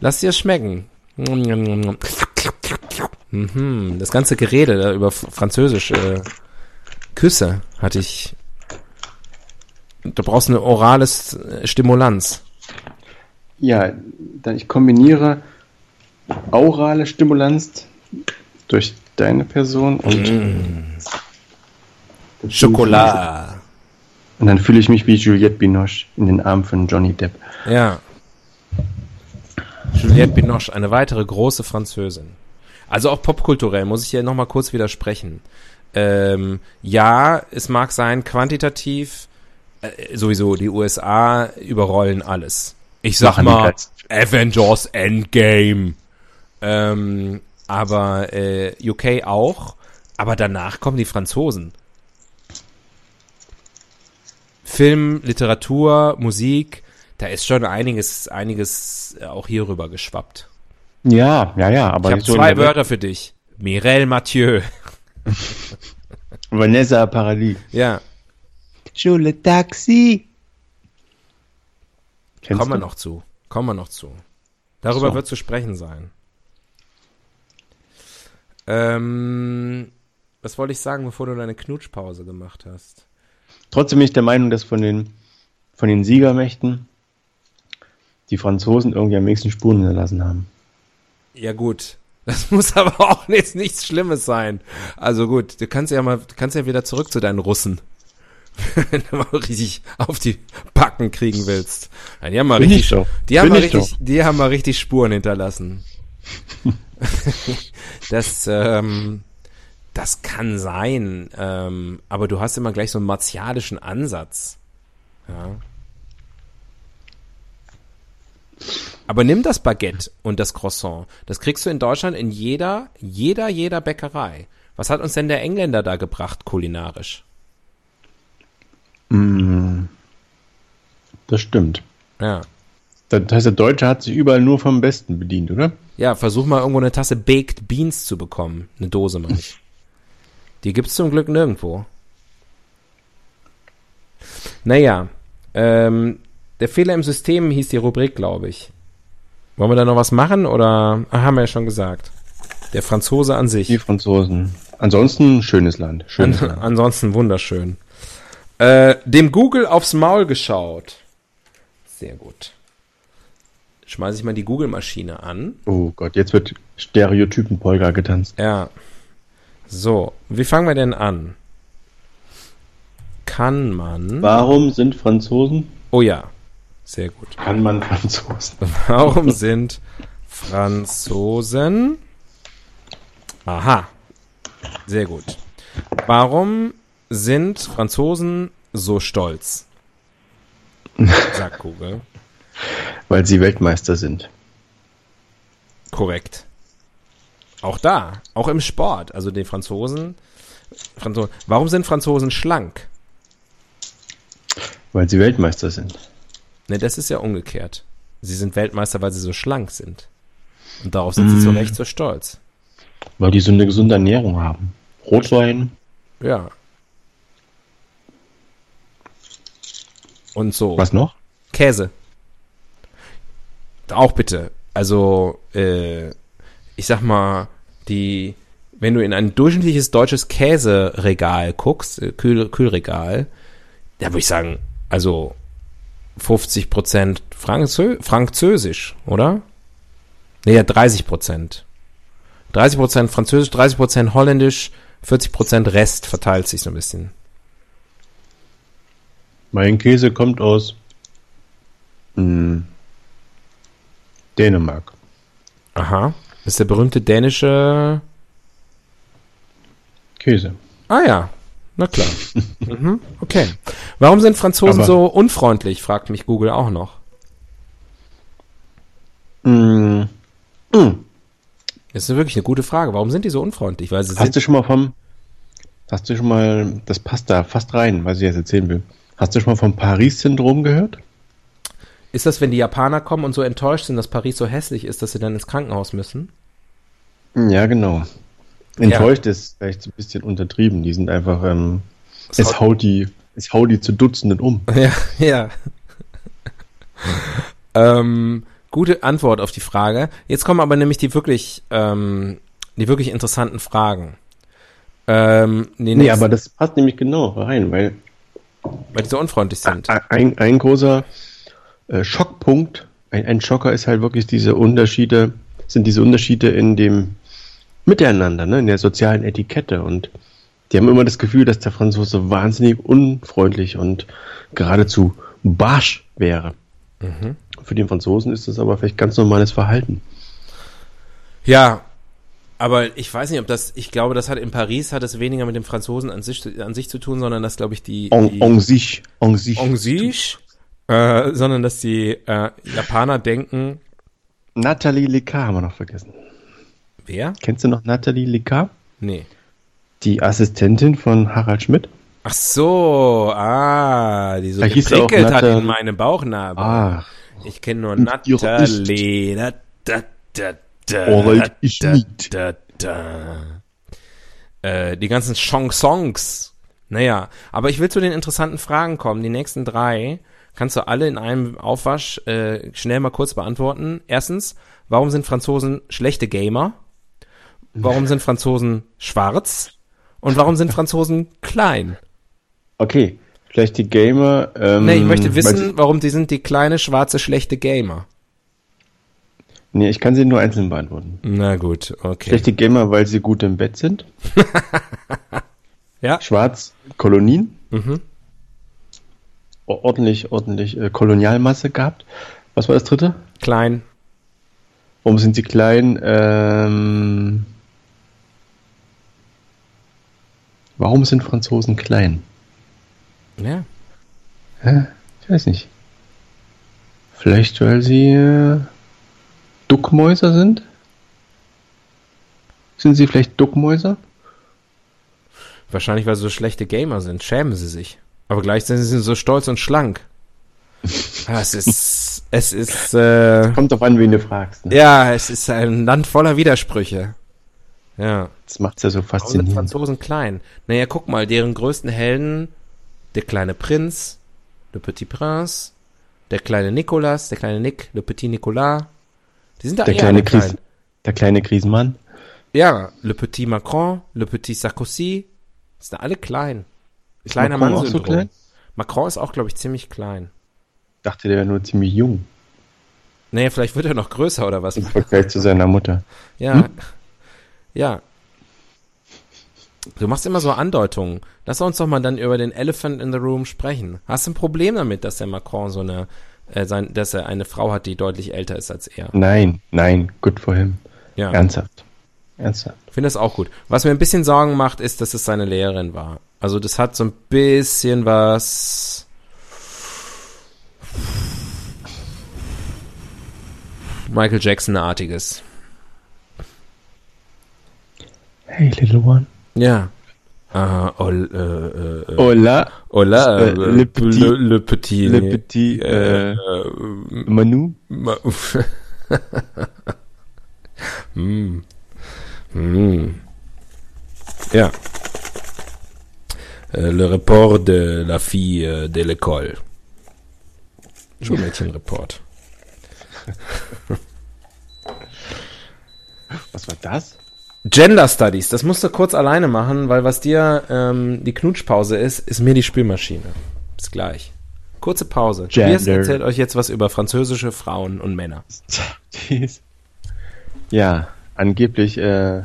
Lass dir schmecken. Mhm, das ganze Gerede da über F- Französisch, äh, Küsse hatte ich. Da brauchst du eine orales äh, Stimulanz. Ja, dann ich kombiniere aurale Stimulanz durch deine Person und Schokolade. Und dann fühle ich mich wie Juliette Binoche in den Armen von Johnny Depp. Ja. Juliette Binoche, eine weitere große Französin. Also auch popkulturell muss ich hier nochmal kurz widersprechen. Ähm, ja, es mag sein, quantitativ, äh, sowieso, die USA überrollen alles. Ich sag Machen mal, Avengers Endgame. Ähm, aber äh, UK auch. Aber danach kommen die Franzosen. Film, Literatur, Musik, da ist schon einiges, einiges auch hier rüber geschwappt. Ja, ja, ja, aber ich habe so zwei Wörter für dich. Mireille Mathieu. Vanessa Paradis. Ja, Schule Taxi. Kennst kommen wir noch zu. Kommen wir noch zu. Darüber So. wird zu sprechen sein. Ähm, was wollte ich sagen, bevor du deine Knutschpause gemacht hast? Trotzdem bin ich der Meinung, dass von den, von den Siegermächten die Franzosen irgendwie am wenigsten Spuren hinterlassen haben. Ja gut, das muss aber auch jetzt nichts Schlimmes sein. Also gut, du kannst ja mal, du kannst ja wieder zurück zu deinen Russen. Wenn du mal richtig auf die Backen kriegen willst. Die haben mal Bin richtig, die haben mal ich richtig, die haben mal richtig Spuren hinterlassen. das, ähm, das kann sein, ähm, aber du hast immer gleich so einen martialischen Ansatz. Ja. Aber nimm das Baguette und das Croissant. Das kriegst du in Deutschland in jeder, jeder, jeder Bäckerei. Was hat uns denn der Engländer da gebracht, kulinarisch? Mm, Das stimmt. Ja. Das heißt, der Deutsche hat sich überall nur vom Besten bedient, oder? Ja, versuch mal irgendwo eine Tasse Baked Beans zu bekommen. Eine Dose, ich. Die gibt's zum Glück nirgendwo. Naja, ähm, der Fehler im System hieß die Rubrik, glaube ich. Wollen wir da noch was machen oder ah, haben wir ja schon gesagt? Der Franzose an sich. Die Franzosen. Ansonsten schönes Land. Schönes An, Land. ansonsten wunderschön. Äh, dem Google aufs Maul geschaut. Sehr gut. Schmeiße ich mal die Google-Maschine an. Oh Gott, jetzt wird Stereotypen-Polka getanzt. Ja. So, wie fangen wir denn an? Kann man. Warum sind Franzosen? Oh ja, sehr gut. Kann man Franzosen? Warum sind Franzosen. Aha. Sehr gut. Warum sind Franzosen so stolz? Sagt Google. Weil sie Weltmeister sind. Korrekt. Auch da, auch im Sport, also die Franzosen. Franzo Warum sind Franzosen schlank? Weil sie Weltmeister sind. Ne, das ist ja umgekehrt. Sie sind Weltmeister, weil sie so schlank sind. Und darauf sind sie zu Recht so stolz. Weil die so eine gesunde Ernährung haben. Rotwein. Ja. Und so. Was noch? Käse. Auch bitte. Also, äh, ich sag mal, die, wenn du in ein durchschnittliches deutsches Käseregal guckst, äh, Kühl, Kühlregal, da würde ich sagen, also 50 Prozent Franzö Französisch, oder? Nee, ja, 30 Prozent. 30 Prozent Französisch, 30 Prozent Holländisch, 40 Prozent Rest verteilt sich so ein bisschen. Mein Käse kommt aus mh, Dänemark. Aha. Das ist der berühmte dänische Käse. Ah ja, na klar. mhm, okay. Warum sind Franzosen Aber- so unfreundlich, fragt mich Google auch noch. Mh, Das ist wirklich eine gute Frage. Warum sind die so unfreundlich? Weil sie hast du schon mal vom, hast du schon mal, das passt da fast rein, was ich jetzt erzählen will. Hast du schon mal vom Paris-Syndrom gehört? Ist das, wenn die Japaner kommen und so enttäuscht sind, dass Paris so hässlich ist, dass sie dann ins Krankenhaus müssen? Ja, genau. Enttäuscht ist vielleicht ein bisschen untertrieben. Die sind einfach, ähm, Das es haut- die, es haut die zu Dutzenden um. Ja, ja. ähm, gute Antwort auf die Frage. Jetzt kommen aber nämlich die wirklich, ähm, die wirklich interessanten Fragen. Ähm, Nee, nächsten- aber das passt nämlich genau rein, weil weil die so unfreundlich sind. ein, ein großer äh, Schockpunkt, ein, ein Schocker ist halt wirklich diese Unterschiede, sind diese Unterschiede in dem Miteinander, ne, in der sozialen Etikette und die haben immer das Gefühl, dass der Franzose wahnsinnig unfreundlich und geradezu barsch wäre. Für den Franzosen ist das aber vielleicht ganz normales Verhalten. Ja, aber ich weiß nicht, ob das, ich glaube, das hat in Paris hat es weniger mit dem Franzosen an sich, an sich zu tun, sondern das, glaube ich, die, En, die en sich, en sich. en sich, äh, sondern dass die äh, Japaner denken, Nathalie Lecard haben wir noch vergessen. wer? Kennst du noch Nathalie Lecard? Nee. Die Assistentin von Harald Schmidt? Ach so, ah, die so Da geprickelt hat in meine Bauchnabel. Ah, Ich kenne nur Und ihre Natalie. Da, da, da, da, Orwell ist da, nicht. da, da. Äh, die ganzen Chansons. Naja, aber ich will zu den interessanten Fragen kommen. Die nächsten drei kannst du alle in einem Aufwasch äh, schnell mal kurz beantworten. Erstens, warum sind Franzosen schlechte Gamer? Warum sind Franzosen schwarz? Und warum sind Franzosen klein? okay. Die Gamer. Ähm, Nee, ich möchte wissen, sie- warum die sind die kleine, schwarze, schlechte Gamer. Nee, ich kann sie nur einzeln beantworten. Na gut, okay. Die Gamer, weil sie gut im Bett sind. Ja. Schwarz, Kolonien. Mhm. Ordentlich, ordentlich äh, Kolonialmasse gehabt. Was war das dritte? Klein. Warum sind sie klein? Ähm, warum sind Franzosen klein? Ja. Hä? Ich weiß nicht. Vielleicht, weil sie äh, Duckmäuser sind? Sind sie vielleicht Duckmäuser? Wahrscheinlich, weil sie so schlechte Gamer sind. Schämen sie sich. Aber gleichzeitig sind sie so stolz und schlank. Ah, Es ist, es ist, äh, Kommt auf an, wen du fragst. Ne? ja, es ist ein Land voller Widersprüche. Ja. Das macht's ja so Warum sind faszinierend. Franzosen klein? Naja, guck mal, deren größten Helden, der kleine Prinz, Le Petit Prince, der kleine Nicolas, der kleine Nick, Le Petit Nicolas. Die sind da Der kleine, klein. Der kleine Krisenmann. Ja, Le Petit Macron, Le Petit Sarkozy, sind alle klein. Kleiner Macron Mann auch so Syndrom. klein? Macron ist auch, glaube ich, ziemlich klein. Dachte, der wäre nur ziemlich jung Nee, vielleicht wird er noch größer oder was. im Vergleich zu seiner Mutter. Ja. Hm? Ja. Du machst immer so Andeutungen. Lass uns doch mal dann über den Elephant in the Room sprechen. Hast du ein Problem damit, dass der Macron so eine, äh, sein, dass er eine Frau hat, die deutlich älter ist als er? Nein, nein, good for him. Ja. Ernsthaft. Ernsthaft. Ich finde das auch gut. Was mir ein bisschen Sorgen macht, ist, dass es seine Lehrerin war. Also das hat so ein bisschen was. Michael Jackson-artiges. Hey, little one. Ja. Äh, ol, äh, äh, Hola, Hola, Äh, äh, le petit- le, le petit, le petit, äh, äh, äh, Manu. ma- hm. Hm. Ja. Äh, Le Report de la fille euh, de l'école. Schulmädchenreport. Was war das? Gender Studies, das musst du kurz alleine machen, weil was dir ähm, die Knutschpause ist, ist mir die Spülmaschine. Bis gleich. Kurze Pause. Tobias Gender. erzählt euch jetzt was über französische Frauen und Männer. Ja, angeblich, äh,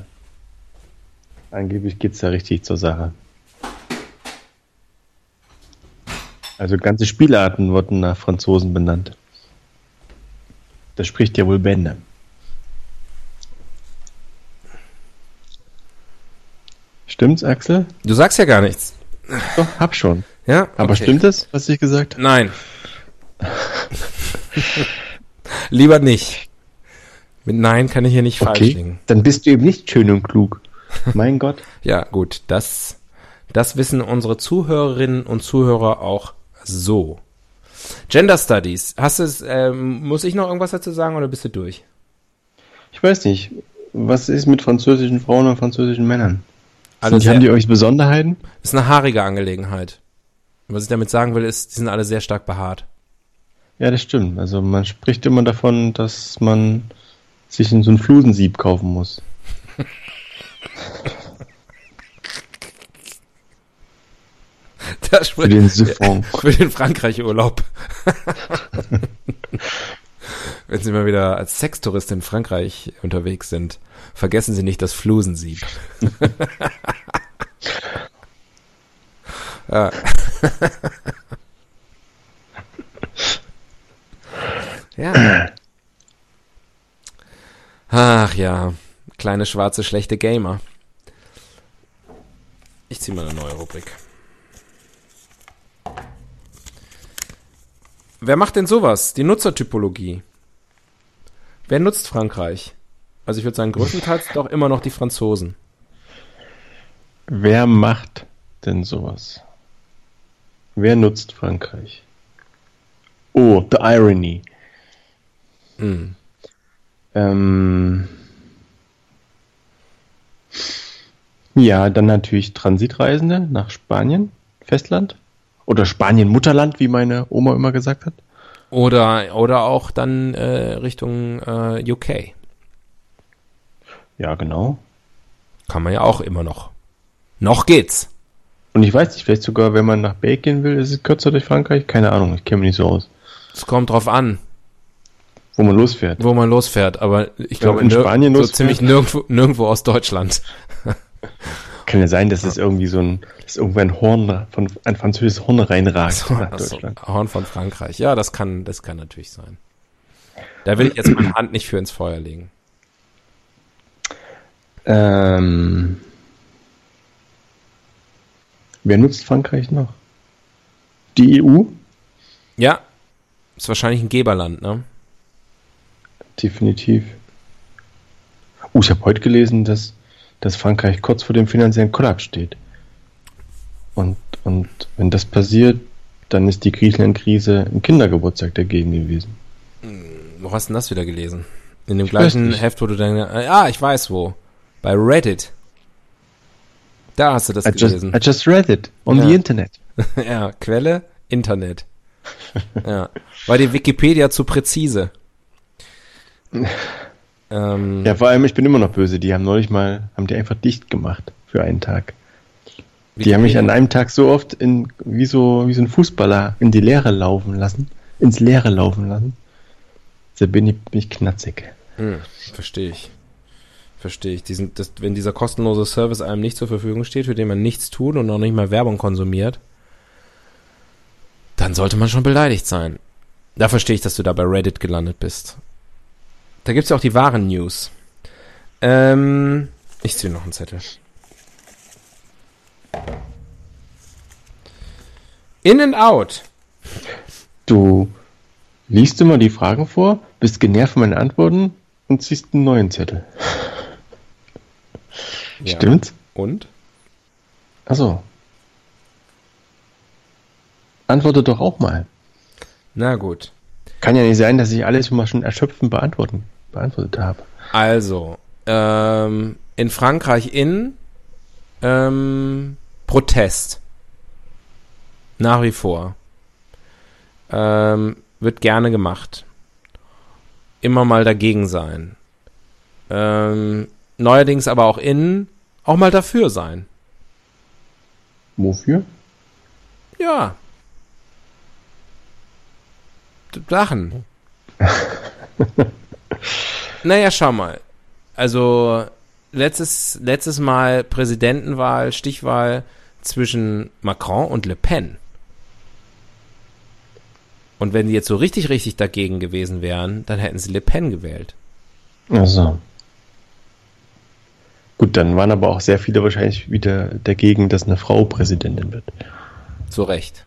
angeblich geht's da richtig zur Sache. Also ganze Spielarten wurden nach Franzosen benannt. Das spricht ja wohl Bände. Stimmt's, Axel? Du sagst ja gar nichts. Doch, hab schon. Ja? Aber Okay. stimmt es, was ich gesagt habe? Nein. Lieber nicht. Mit Nein kann ich hier nicht falsch Okay, liegen. dann bist du eben nicht schön und klug. Mein Gott. Ja, gut, das, das wissen unsere Zuhörerinnen und Zuhörer auch so. Gender Studies. Hast du es, ähm, muss ich noch irgendwas dazu sagen oder bist du durch? Ich weiß nicht, was ist mit französischen Frauen und französischen Männern? Alle Sind, haben die euch Besonderheiten? Ist eine haarige Angelegenheit. Was ich damit sagen will, ist, die sind alle sehr stark behaart. Ja, das stimmt. Also man spricht immer davon, dass man sich in so ein Flusensieb kaufen muss. Das Für den Siphon. Für den Frankreich-Urlaub. Wenn Sie mal wieder als Sextourist in Frankreich unterwegs sind, vergessen Sie nicht das Flusensieb. ja. ja. Ach ja, kleine schwarze schlechte Gamer. Ich ziehe mal eine neue Rubrik. Wer macht denn sowas? Die Nutzertypologie. Wer nutzt Frankreich? Also ich würde sagen, größtenteils doch immer noch die Franzosen. Wer macht denn sowas? Wer nutzt Frankreich? Oh, the irony. Hm. Ähm, ja, dann natürlich Transitreisende nach Spanien, Festland. Oder Spanien-Mutterland, wie meine Oma immer gesagt hat. Oder, oder auch dann äh, Richtung äh, UK. Ja, genau. Kann man ja auch immer noch. Noch geht's. Und ich weiß nicht, vielleicht sogar, wenn man nach Belgien will, ist es kürzer durch Frankreich? Keine Ahnung, ich kenne mich nicht so aus. Es kommt drauf an, Wo man losfährt. wo man losfährt, aber ich glaube in Spanien so ziemlich nirgendwo, nirgendwo aus Deutschland. Kann ja sein, dass es irgendwie so ein, dass irgendwo ein Horn von, ein französisches Horn reinragt So, nach also, Deutschland. Horn von Frankreich. Ja, das kann, das kann natürlich sein. Da will ich jetzt meine Hand nicht für ins Feuer legen. Ähm, wer nutzt Frankreich noch? Die EU? Ja, ist wahrscheinlich ein Geberland, ne? Definitiv. Oh, ich habe heute gelesen, dass, dass Frankreich kurz vor dem finanziellen Kollaps steht. Und, und wenn das passiert, dann ist die Griechenland-Krise ein Kindergeburtstag dagegen gewesen. Wo hast du denn das wieder gelesen? In dem Ich gleichen. Heft, wo du dann, äh, ah, ich weiß wo. Bei Reddit. Da hast du das I just, gelesen. I just read it on Ja. the internet. ja, Quelle, Internet. ja. War die Wikipedia zu präzise? ähm, Ja, vor allem, ich bin immer noch böse. Die haben neulich mal, haben die einfach dicht gemacht für einen Tag. Die haben mich an einem Tag so oft in, wie so, wie so ein Fußballer in die Leere laufen lassen, ins Leere laufen lassen. Da bin ich, bin ich knatzig. Hm, verstehe ich. Verstehe ich. Diesen, das, wenn dieser kostenlose Service einem nicht zur Verfügung steht, für den man nichts tut und auch nicht mal Werbung konsumiert, dann sollte man schon beleidigt sein. Da verstehe ich, dass du da bei Reddit gelandet bist. Da gibt's ja auch die wahren News. Ähm, ich ziehe noch einen Zettel. In and out. Du liest immer die Fragen vor, bist genervt von meinen Antworten und ziehst einen neuen Zettel. Ja. Stimmt's? Und? Achso. Antworte doch auch mal. Na gut. Kann ja nicht sein, dass ich alles mal schon erschöpfend beantworten, beantwortet habe. Also, ähm, in Frankreich in ähm, Protest. Nach wie vor. Ähm, wird gerne gemacht. Immer mal dagegen sein. Ähm, neuerdings aber auch in auch mal dafür sein. Wofür? Ja. Sachen. naja, schau mal. Also, letztes, letztes Mal Präsidentenwahl, Stichwahl zwischen Macron und Le Pen. Und wenn die jetzt so richtig, richtig dagegen gewesen wären, dann hätten sie Le Pen gewählt. Also. Gut, dann waren aber auch sehr viele wahrscheinlich wieder dagegen, dass eine Frau Präsidentin wird. Zu Recht.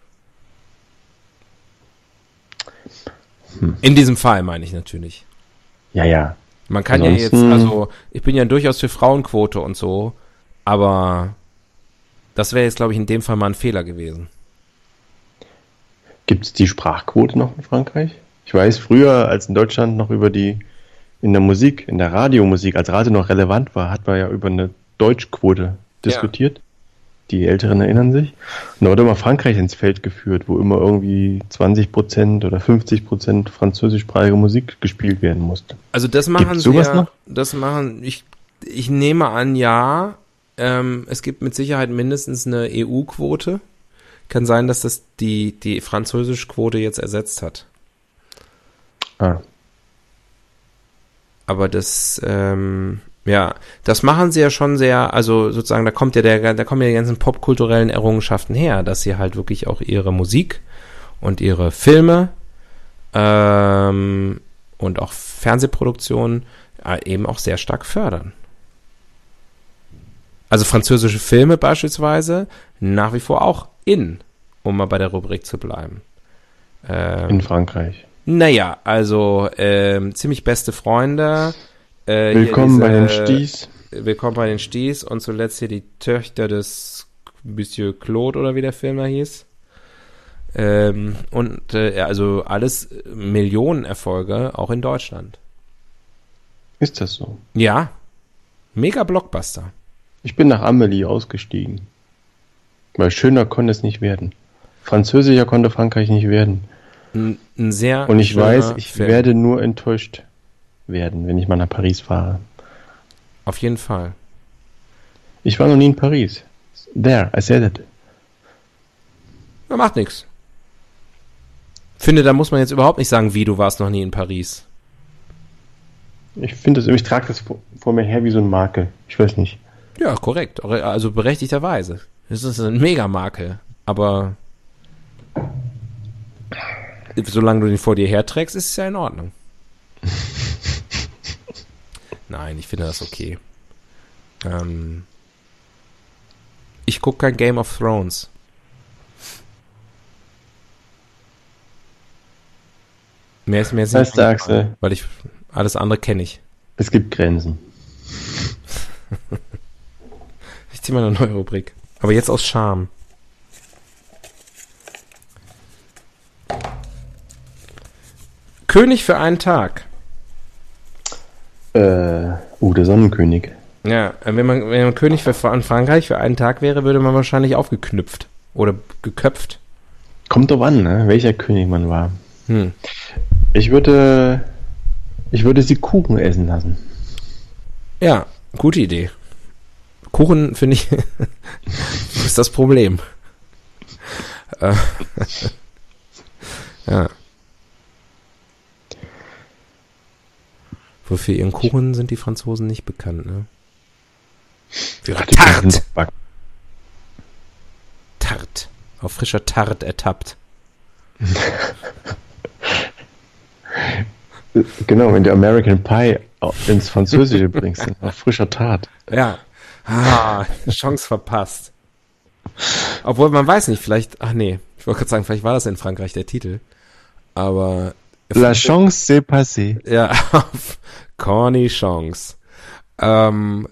In diesem Fall meine ich natürlich. Ja, ja. Man kann ja jetzt, Ansonsten- also ich bin ja durchaus für Frauenquote und so, aber das wäre jetzt, glaube ich, in dem Fall mal ein Fehler gewesen. Gibt es die Sprachquote noch in Frankreich? Ich weiß, früher, als in Deutschland noch über die, in der Musik, in der Radiomusik, als Radio noch relevant war, hat man ja über eine Deutschquote diskutiert. Die Älteren erinnern sich. Und da wurde immer Frankreich ins Feld geführt, wo immer irgendwie 20% oder 50% französischsprachige Musik gespielt werden musste. Also das machen Gibt's sie ja, noch? das machen, ich, ich nehme an, ja, ähm, es gibt mit Sicherheit mindestens eine EU-Quote. Kann sein, dass das die, die Französisch-Quote jetzt ersetzt hat. Ah, Aber das, ähm, ja, das machen sie ja schon sehr, also sozusagen, da kommt ja der, da kommen ja die ganzen popkulturellen Errungenschaften her, dass sie halt wirklich auch ihre Musik und ihre Filme ähm, und auch Fernsehproduktionen äh, eben auch sehr stark fördern. Also französische Filme beispielsweise nach wie vor auch in, um mal bei der Rubrik zu bleiben. Ähm, in Frankreich. naja, also ähm, ziemlich beste Freunde. Äh, Willkommen bei den diese- Sties. Willkommen bei den Sties und zuletzt hier die Töchter des Monsieur Claude oder wie der Film da hieß. Ähm, und äh, also alles Millionenerfolge, auch in Deutschland. Ist das so? Ja. Mega Blockbuster. Ich bin nach Amelie ausgestiegen. Weil schöner konnte es nicht werden. Französischer konnte Frankreich nicht werden. Ein, ein sehr Und ich weiß, ich Film. werde nur enttäuscht werden, wenn ich mal nach Paris fahre. Auf jeden Fall. Ich war noch nie in Paris. There, I said it. Ja, macht nix. Finde, da muss man jetzt überhaupt nicht sagen, wie du warst noch nie in Paris. Ich finde das, ich trage das vor, vor mir her wie so ein Makel. Ich weiß nicht. Ja, korrekt. Also berechtigterweise. Das ist ein Megamakel. Aber solange du den vor dir herträgst, ist es ja in Ordnung. Nein, ich finde das okay. Ähm, ich gucke kein Game of Thrones. Mehr ist mir jetzt Weißt du, Axel? Weil ich alles andere kenne ich. Es gibt Grenzen. Ich ziehe mal eine neue Rubrik. Aber jetzt aus Scham. König für einen Tag. Äh, uh, der Sonnenkönig. Ja, äh, wenn man, wenn man König für Fra- Frankreich für einen Tag wäre, würde man wahrscheinlich aufgeknüpft. Oder geköpft. Kommt drauf an, ne? welcher König man war. Hm. Ich würde, ich würde sie Kuchen essen lassen. Ja, gute Idee. Kuchen, finde ich, ist das Problem. Äh, Wofür ihren Kuchen sind die Franzosen nicht bekannt, ne? Für ihre Tarte. Tart. Auf frischer Tart ertappt. Genau, wenn du American Pie ins Französische bringst, auf frischer Tat. Ja. Ah, Chance verpasst. Obwohl man weiß nicht, vielleicht, ach nee, ich wollte gerade sagen, vielleicht war das in Frankreich der Titel. Aber La chance c'est passé. ja, auf Corny Chance. Ähm,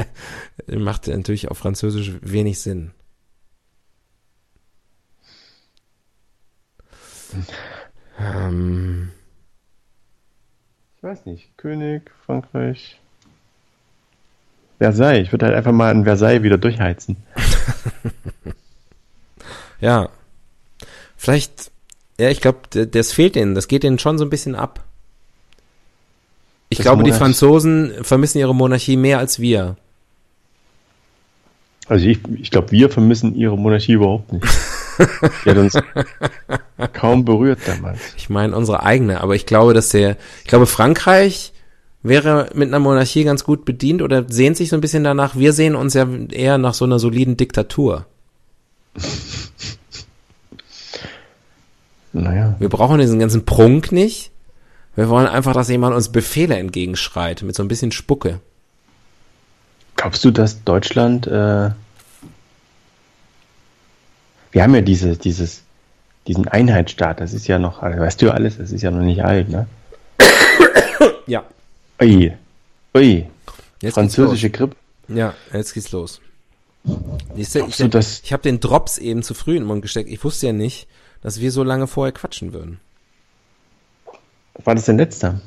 macht natürlich auf Französisch wenig Sinn. Ähm, Ich weiß nicht, König, Frankreich. Versailles, ich würde halt einfach mal in Versailles wieder durchheizen. ja. Vielleicht, ja, ich glaube, das fehlt ihnen. Das geht ihnen schon so ein bisschen ab. Ich Das glaube, die Monarch- Franzosen vermissen ihre Monarchie mehr als wir. Also ich, ich glaube, wir vermissen ihre Monarchie überhaupt nicht. Die hat uns kaum berührt damals. Ich meine unsere eigene, aber ich glaube, dass der, ich glaube, Frankreich wäre mit einer Monarchie ganz gut bedient oder sehnt sich so ein bisschen danach. Wir sehen uns ja eher nach so einer soliden Diktatur. Naja, Wir brauchen diesen ganzen Prunk nicht. Wir wollen einfach, dass jemand uns Befehle entgegenschreit mit so ein bisschen Spucke. glaubst du, dass Deutschland, äh, wir haben ja diese, dieses, diesen Einheitsstaat, das ist ja noch, also weißt du ja alles, das ist ja noch nicht alt, ne? Ja. Ui, ui, Jetzt französische Grippe. Ja, jetzt geht's los. Siehst du, ich ich habe den Drops eben zu früh in den Mund gesteckt. Ich wusste ja nicht, dass wir so lange vorher quatschen würden. War das dein letzter?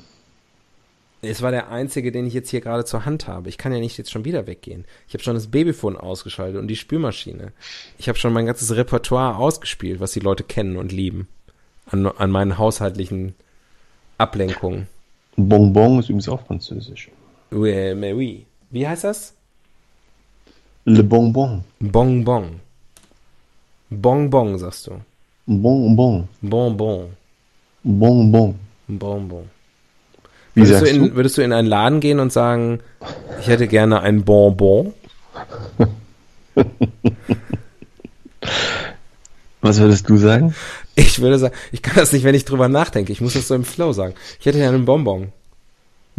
Es war der einzige, den ich jetzt hier gerade zur Hand habe. Ich kann ja nicht jetzt schon wieder weggehen. Ich habe schon das Babyphone ausgeschaltet und die Spülmaschine. Ich habe schon mein ganzes Repertoire ausgespielt, was die Leute kennen und lieben. An, an meinen haushaltlichen Ablenkungen. Bonbon ist übrigens auch französisch. Oui, mais oui. Wie heißt das? Le Bonbon. Bonbon. Bonbon, sagst du. Bonbon. Bonbon. Bonbon. Bonbon. Wie Würdest du, in, du? würdest du in einen Laden gehen und sagen, ich hätte gerne ein Bonbon? Was würdest du sagen? Ich würde sagen, ich kann das nicht, wenn ich drüber nachdenke. Ich muss das so im Flow sagen. Ich hätte gerne einen Bonbon.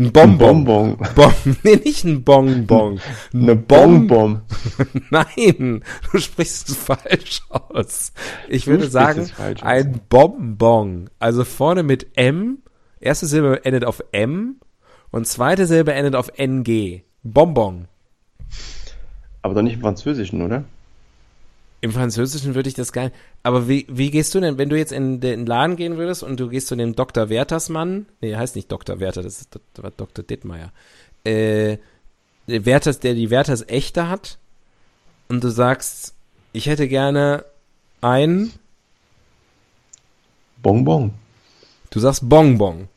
Ein Bonbon. Bonbon. Bon, nee, nicht ein Bonbon. Eine Bon- Bonbon. Nein, du sprichst es falsch aus. Ich Du würde sagen, ein Bonbon. Also vorne mit M, erste Silbe endet auf M und zweite Silbe endet auf NG. Bonbon. Aber doch nicht im Französischen, oder? Im Französischen würde ich das gar nicht. Aber wie, wie gehst du denn, wenn du jetzt in den Laden gehen würdest und du gehst zu dem Dr. Werthersmann, nee, heißt nicht Dr. Werther, das ist Dr. Dittmeier, äh, der Werthers, der die Werthers echte hat und du sagst, ich hätte gerne ein Bonbon. Du sagst Bonbon.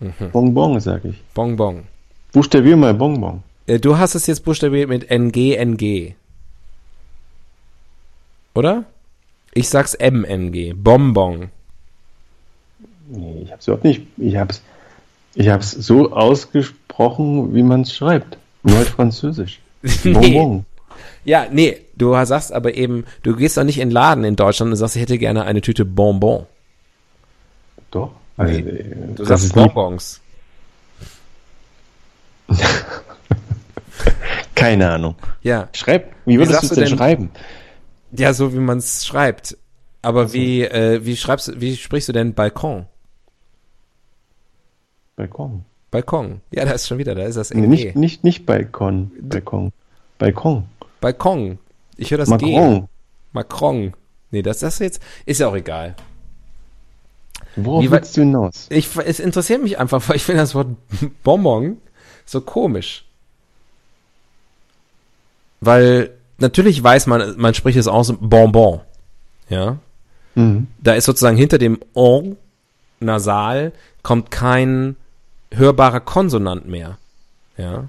Mhm. Bonbon, sag ich. Bonbon. Buchstabier mal Bonbon. Äh, du hast es jetzt buchstabiert mit NG, NG. Oder? Ich sag's MNG. Bonbon. Nee, ich hab's überhaupt nicht. Ich hab's, ich hab's so ausgesprochen, wie man es schreibt. Nur halt Französisch. Bonbon. Ja, nee, du sagst aber eben, du gehst doch nicht in den Laden in Deutschland und sagst, ich hätte gerne eine Tüte Bonbon. Doch. Also, nee, äh, du sagst Bonbons. Keine Ahnung. Ja. Schreib, wie würdest du es denn, denn schreiben? Ja, so wie man es schreibt. Aber also. wie, äh, wie schreibst wie sprichst du denn Balkon? Balkon. Balkon. Ja, da ist schon wieder, da ist das nee, nicht, nicht, nicht Balkon. Balkon. Balkon. Balkon. Ich höre das Macron. G. Macron. Nee, das, das jetzt, ist ja auch egal. Worauf Wie, willst du hinaus? Ich, es interessiert mich einfach, weil ich finde das Wort Bonbon so komisch. Weil natürlich weiß man, man spricht es aus Bonbon. Ja. Mhm. Da ist sozusagen hinter dem On nasal kommt kein hörbarer Konsonant mehr. Ja.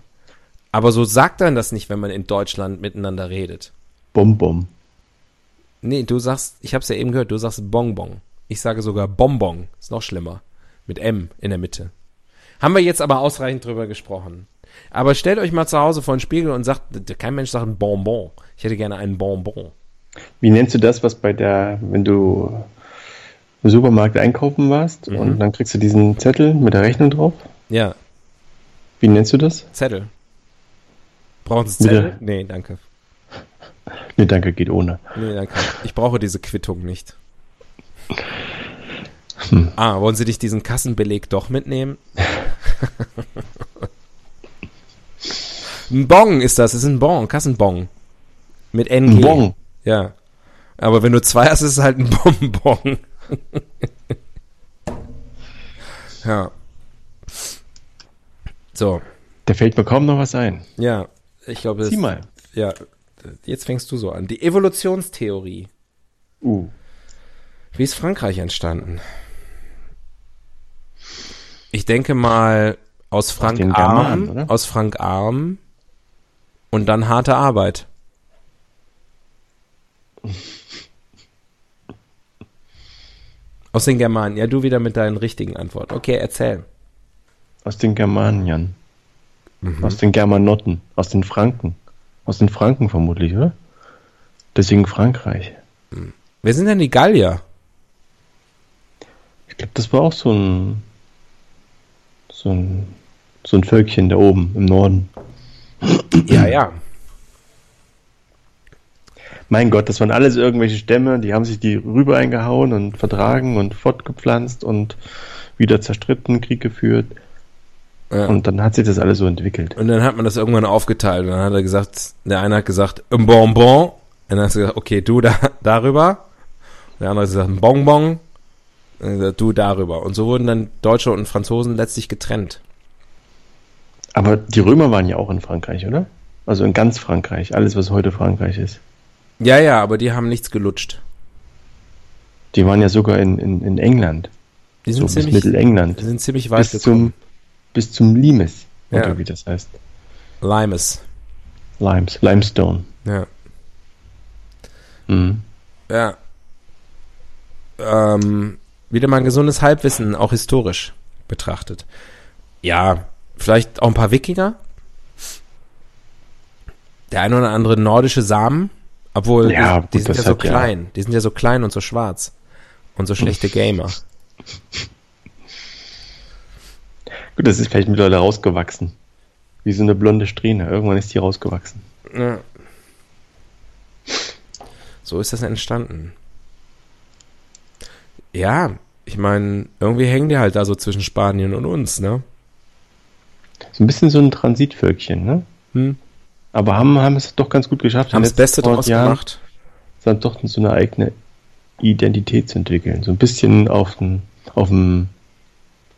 Aber so sagt man das nicht, wenn man in Deutschland miteinander redet. Bonbon. Nee, du sagst, ich hab's ja eben gehört, du sagst Bonbon. Ich sage sogar Bonbon. Ist noch schlimmer. Mit M in der Mitte. Haben wir jetzt aber ausreichend drüber gesprochen. Aber stellt euch mal zu Hause vor den Spiegel und sagt, kein Mensch sagt ein Bonbon. Ich hätte gerne einen Bonbon. Wie nennst du das, was bei der, wenn du im Supermarkt einkaufen warst mhm. und dann kriegst du diesen Zettel mit der Rechnung drauf? Ja. Wie nennst du das? Zettel. Brauchen Sie Zettel? Nee, danke. Nee, danke, geht ohne. Nee, danke. Ich brauche diese Quittung nicht. Hm. Ah, wollen Sie dich diesen Kassenbeleg doch mitnehmen? ein Bon ist das, ist ein Bon, Kassenbon. Mit NG. Ein Bon. Ja. Aber wenn du zwei hast, ist es halt ein Bonbon. ja. So. Da fällt mir kaum noch was ein. Ja, ich glaube. Sieh mal. Ja, jetzt fängst du so an. Die Evolutionstheorie. Uh. Wie ist Frankreich entstanden? Ich denke mal aus Frank Arm, German, aus Frank Arm und dann harte Arbeit. Aus den Germanen. Ja, du wieder mit deinen richtigen Antworten. Okay, erzähl. Aus den Germaniern. Mhm. Aus den Germanotten. Aus den Franken. Aus den Franken vermutlich, oder? Deswegen Frankreich. Wer sind denn die Gallier? Ich glaube, das war auch so ein, so ein, so ein Völkchen da oben im Norden. Ja, ja. Mein Gott, das waren alles irgendwelche Stämme, die haben sich die rüber eingehauen und vertragen und fortgepflanzt und wieder zerstritten, Krieg geführt. Ja. Und dann hat sich das alles so entwickelt. Und dann hat man das irgendwann aufgeteilt. Und dann hat er gesagt, der eine hat gesagt, ein Bonbon. Und dann hast du gesagt, okay, du da, darüber. Der andere hat gesagt, ein Bonbon. Äh, du darüber. Und so wurden dann Deutsche und Franzosen letztlich getrennt. Aber die Römer waren ja auch in Frankreich, oder? Also in ganz Frankreich, alles, was heute Frankreich ist. Ja, ja, aber die haben nichts gelutscht. Die waren ja sogar in, in, in England. Die sind so ziemlich, bis Mittelengland. Die sind ziemlich weit bis gekommen. Zum, bis zum Limes, ja. oder wie das heißt. Limes. Limes, Limestone. Ja. Mhm. Ja. Ähm, wieder mal ein gesundes Halbwissen, auch historisch betrachtet. Ja, vielleicht auch ein paar Wikinger. Der ein oder andere nordische Samen, obwohl ja, die, die sind ja so klein. Ja. Die sind ja so klein und so schwarz. Und so schlechte Gamer. Gut, das ist vielleicht mittlerweile rausgewachsen. Wie so eine blonde Strähne. Irgendwann ist die rausgewachsen. Ja. So ist das entstanden. Ja, ich meine, irgendwie hängen die halt da so zwischen Spanien und uns, ne? So ein bisschen so ein Transitvölkchen, ne? Hm. Aber haben, haben es doch ganz gut geschafft. Haben das Beste draus gemacht. Dann doch so eine eigene Identität zu entwickeln. So ein bisschen auf dem, auf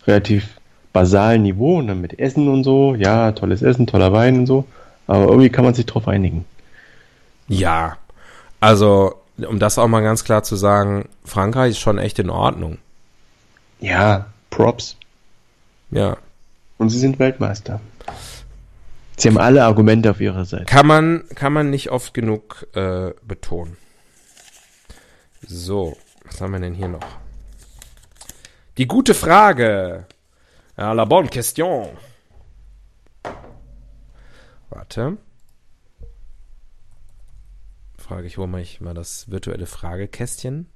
relativ basalen Niveau und dann mit Essen und so. Ja, tolles Essen, toller Wein und so. Aber irgendwie kann man sich drauf einigen. Ja, also um das auch mal ganz klar zu sagen, Frankreich ist schon echt in Ordnung. Ja, Props. Ja. Und sie sind Weltmeister. Sie haben alle Argumente auf ihrer Seite. Kann man, kann man nicht oft genug äh, betonen. So, was haben wir denn hier noch? Die gute Frage. Ja, la bonne question. Warte. Frage ich, hole ich mal das virtuelle Fragekästchen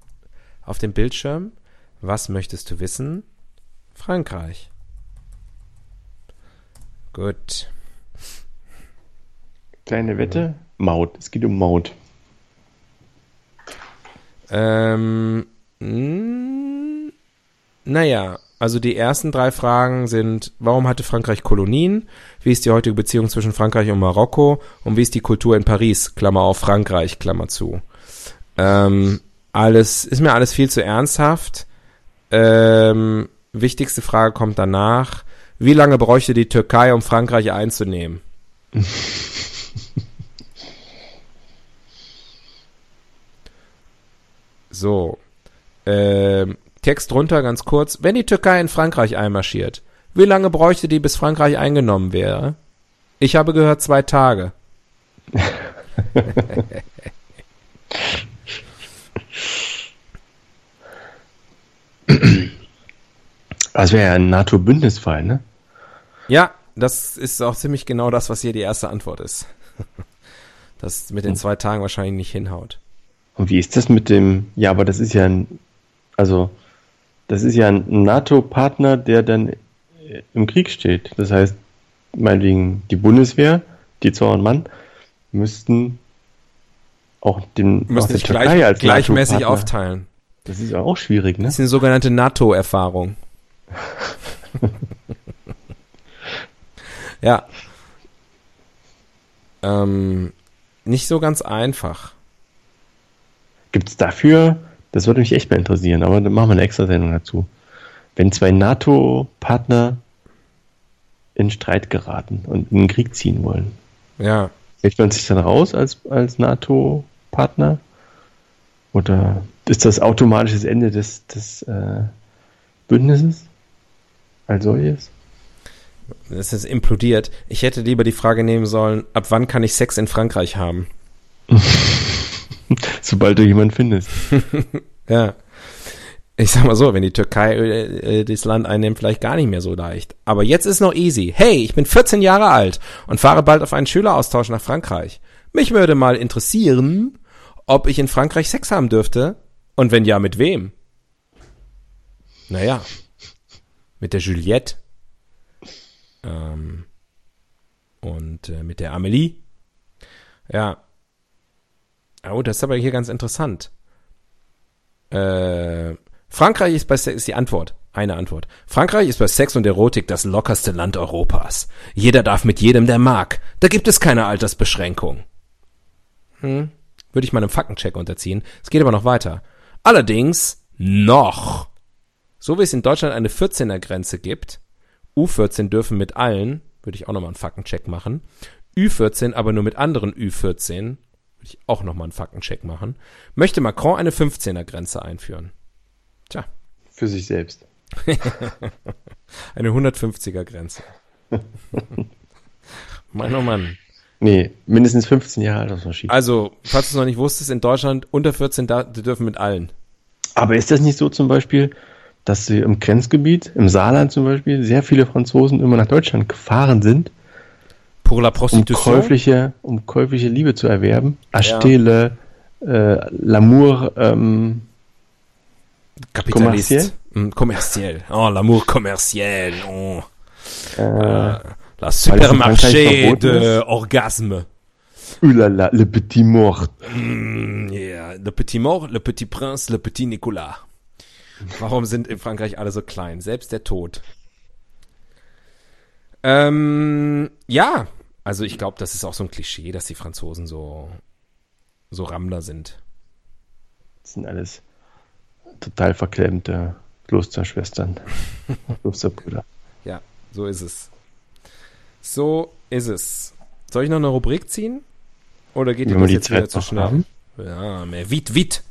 auf dem Bildschirm. Was möchtest du wissen? Frankreich. Gut. Kleine Wette? Maut. Es geht um Maut. Ähm, mh, naja, also die ersten drei Fragen sind, warum hatte Frankreich Kolonien? Wie ist die heutige Beziehung zwischen Frankreich und Marokko? Und wie ist die Kultur in Paris? Klammer auf Frankreich, Klammer zu. Ähm, alles, ist mir alles viel zu ernsthaft. Ähm, wichtigste Frage kommt danach. Wie lange bräuchte die Türkei, um Frankreich einzunehmen? so. Ähm, Text drunter ganz kurz. Wenn die Türkei in Frankreich einmarschiert, wie lange bräuchte die, bis Frankreich eingenommen wäre? Ich habe gehört zwei Tage. Das wäre ja ein NATO-Bündnisfall, ne? Ja, das ist auch ziemlich genau das, was hier die erste Antwort ist. Das mit den zwei Tagen wahrscheinlich nicht hinhaut. Und wie ist das mit dem, ja, aber das ist ja ein, also, das ist ja ein NATO-Partner, der dann im Krieg steht. Das heißt, meinetwegen die Bundeswehr, die Zorn Mann, müssten auch den müssen auch Türkei gleich, als gleichmäßig aufteilen. Das ist ja auch schwierig, ne? Das ist eine sogenannte NATO-Erfahrung. Ja. Ähm, nicht so ganz einfach. Gibt es dafür, das würde mich echt mal interessieren, aber dann machen wir eine extra Sendung dazu. Wenn zwei NATO-Partner in Streit geraten und in den Krieg ziehen wollen. Ja. Hält man sich dann raus als, als NATO-Partner? Oder ist das automatisch das Ende des, des äh, Bündnisses? Als solches? Das ist implodiert. Ich hätte lieber die Frage nehmen sollen, ab wann kann ich Sex in Frankreich haben? Sobald du jemanden findest. ja. Ich sag mal so, wenn die Türkei äh, äh, das Land einnimmt, vielleicht gar nicht mehr so leicht. Aber jetzt ist noch easy. Hey, ich bin 14 Jahre alt und fahre bald auf einen Schüleraustausch nach Frankreich. Mich würde mal interessieren, ob ich in Frankreich Sex haben dürfte. Und wenn ja, mit wem? Naja, mit der Juliette. Ähm, und äh, mit der Amelie. Ja. Oh, das ist aber hier ganz interessant. Äh, Frankreich ist bei Sex, ist die Antwort. Eine Antwort. Frankreich ist bei Sex und Erotik das lockerste Land Europas. Jeder darf mit jedem, der mag. Da gibt es keine Altersbeschränkung. Hm, würde ich mal einem Faktencheck unterziehen. Es geht aber noch weiter. Allerdings noch. So wie es in Deutschland eine 14er Grenze gibt, U14 dürfen mit allen, würde ich auch nochmal einen Faktencheck machen. Ü14 aber nur mit anderen Ü14, würde ich auch nochmal einen Faktencheck machen. Möchte Macron eine 15er Grenze einführen. Tja. Für sich selbst. Eine 150er Grenze. Mann, oh Mann. Nee, mindestens 15 Jahre Altersunterschied. Also, falls du es noch nicht wusstest, in Deutschland unter 14 da, dürfen mit allen. Aber ist das nicht so zum Beispiel, dass sie im Grenzgebiet, im Saarland zum Beispiel, sehr viele Franzosen immer nach Deutschland gefahren sind, Pour la prostitution. um käufliche, um käufliche Liebe zu erwerben? Acheter ja. äh, l'amour ähm, Kapitalist. Kommerziell. Mm, oh, l'amour commercial. Oh. Äh, uh, la supermarché de orgasme. Ulala, le petit mort. Mm, yeah, le petit mort, le petit prince, le petit Nicolas. Warum sind in Frankreich alle so klein? Selbst der Tod. Ähm, ja, Also ich glaube, das ist auch so ein Klischee, dass die Franzosen so, so Rammler sind. Das sind alles total verklemmte Klosterschwestern, Klosterbrüder. Ja, so ist es. So ist es. Soll ich noch eine Rubrik ziehen? Oder geht Wenn wir das die jetzt wieder zu schnell? Ja, mehr Wit, Wit.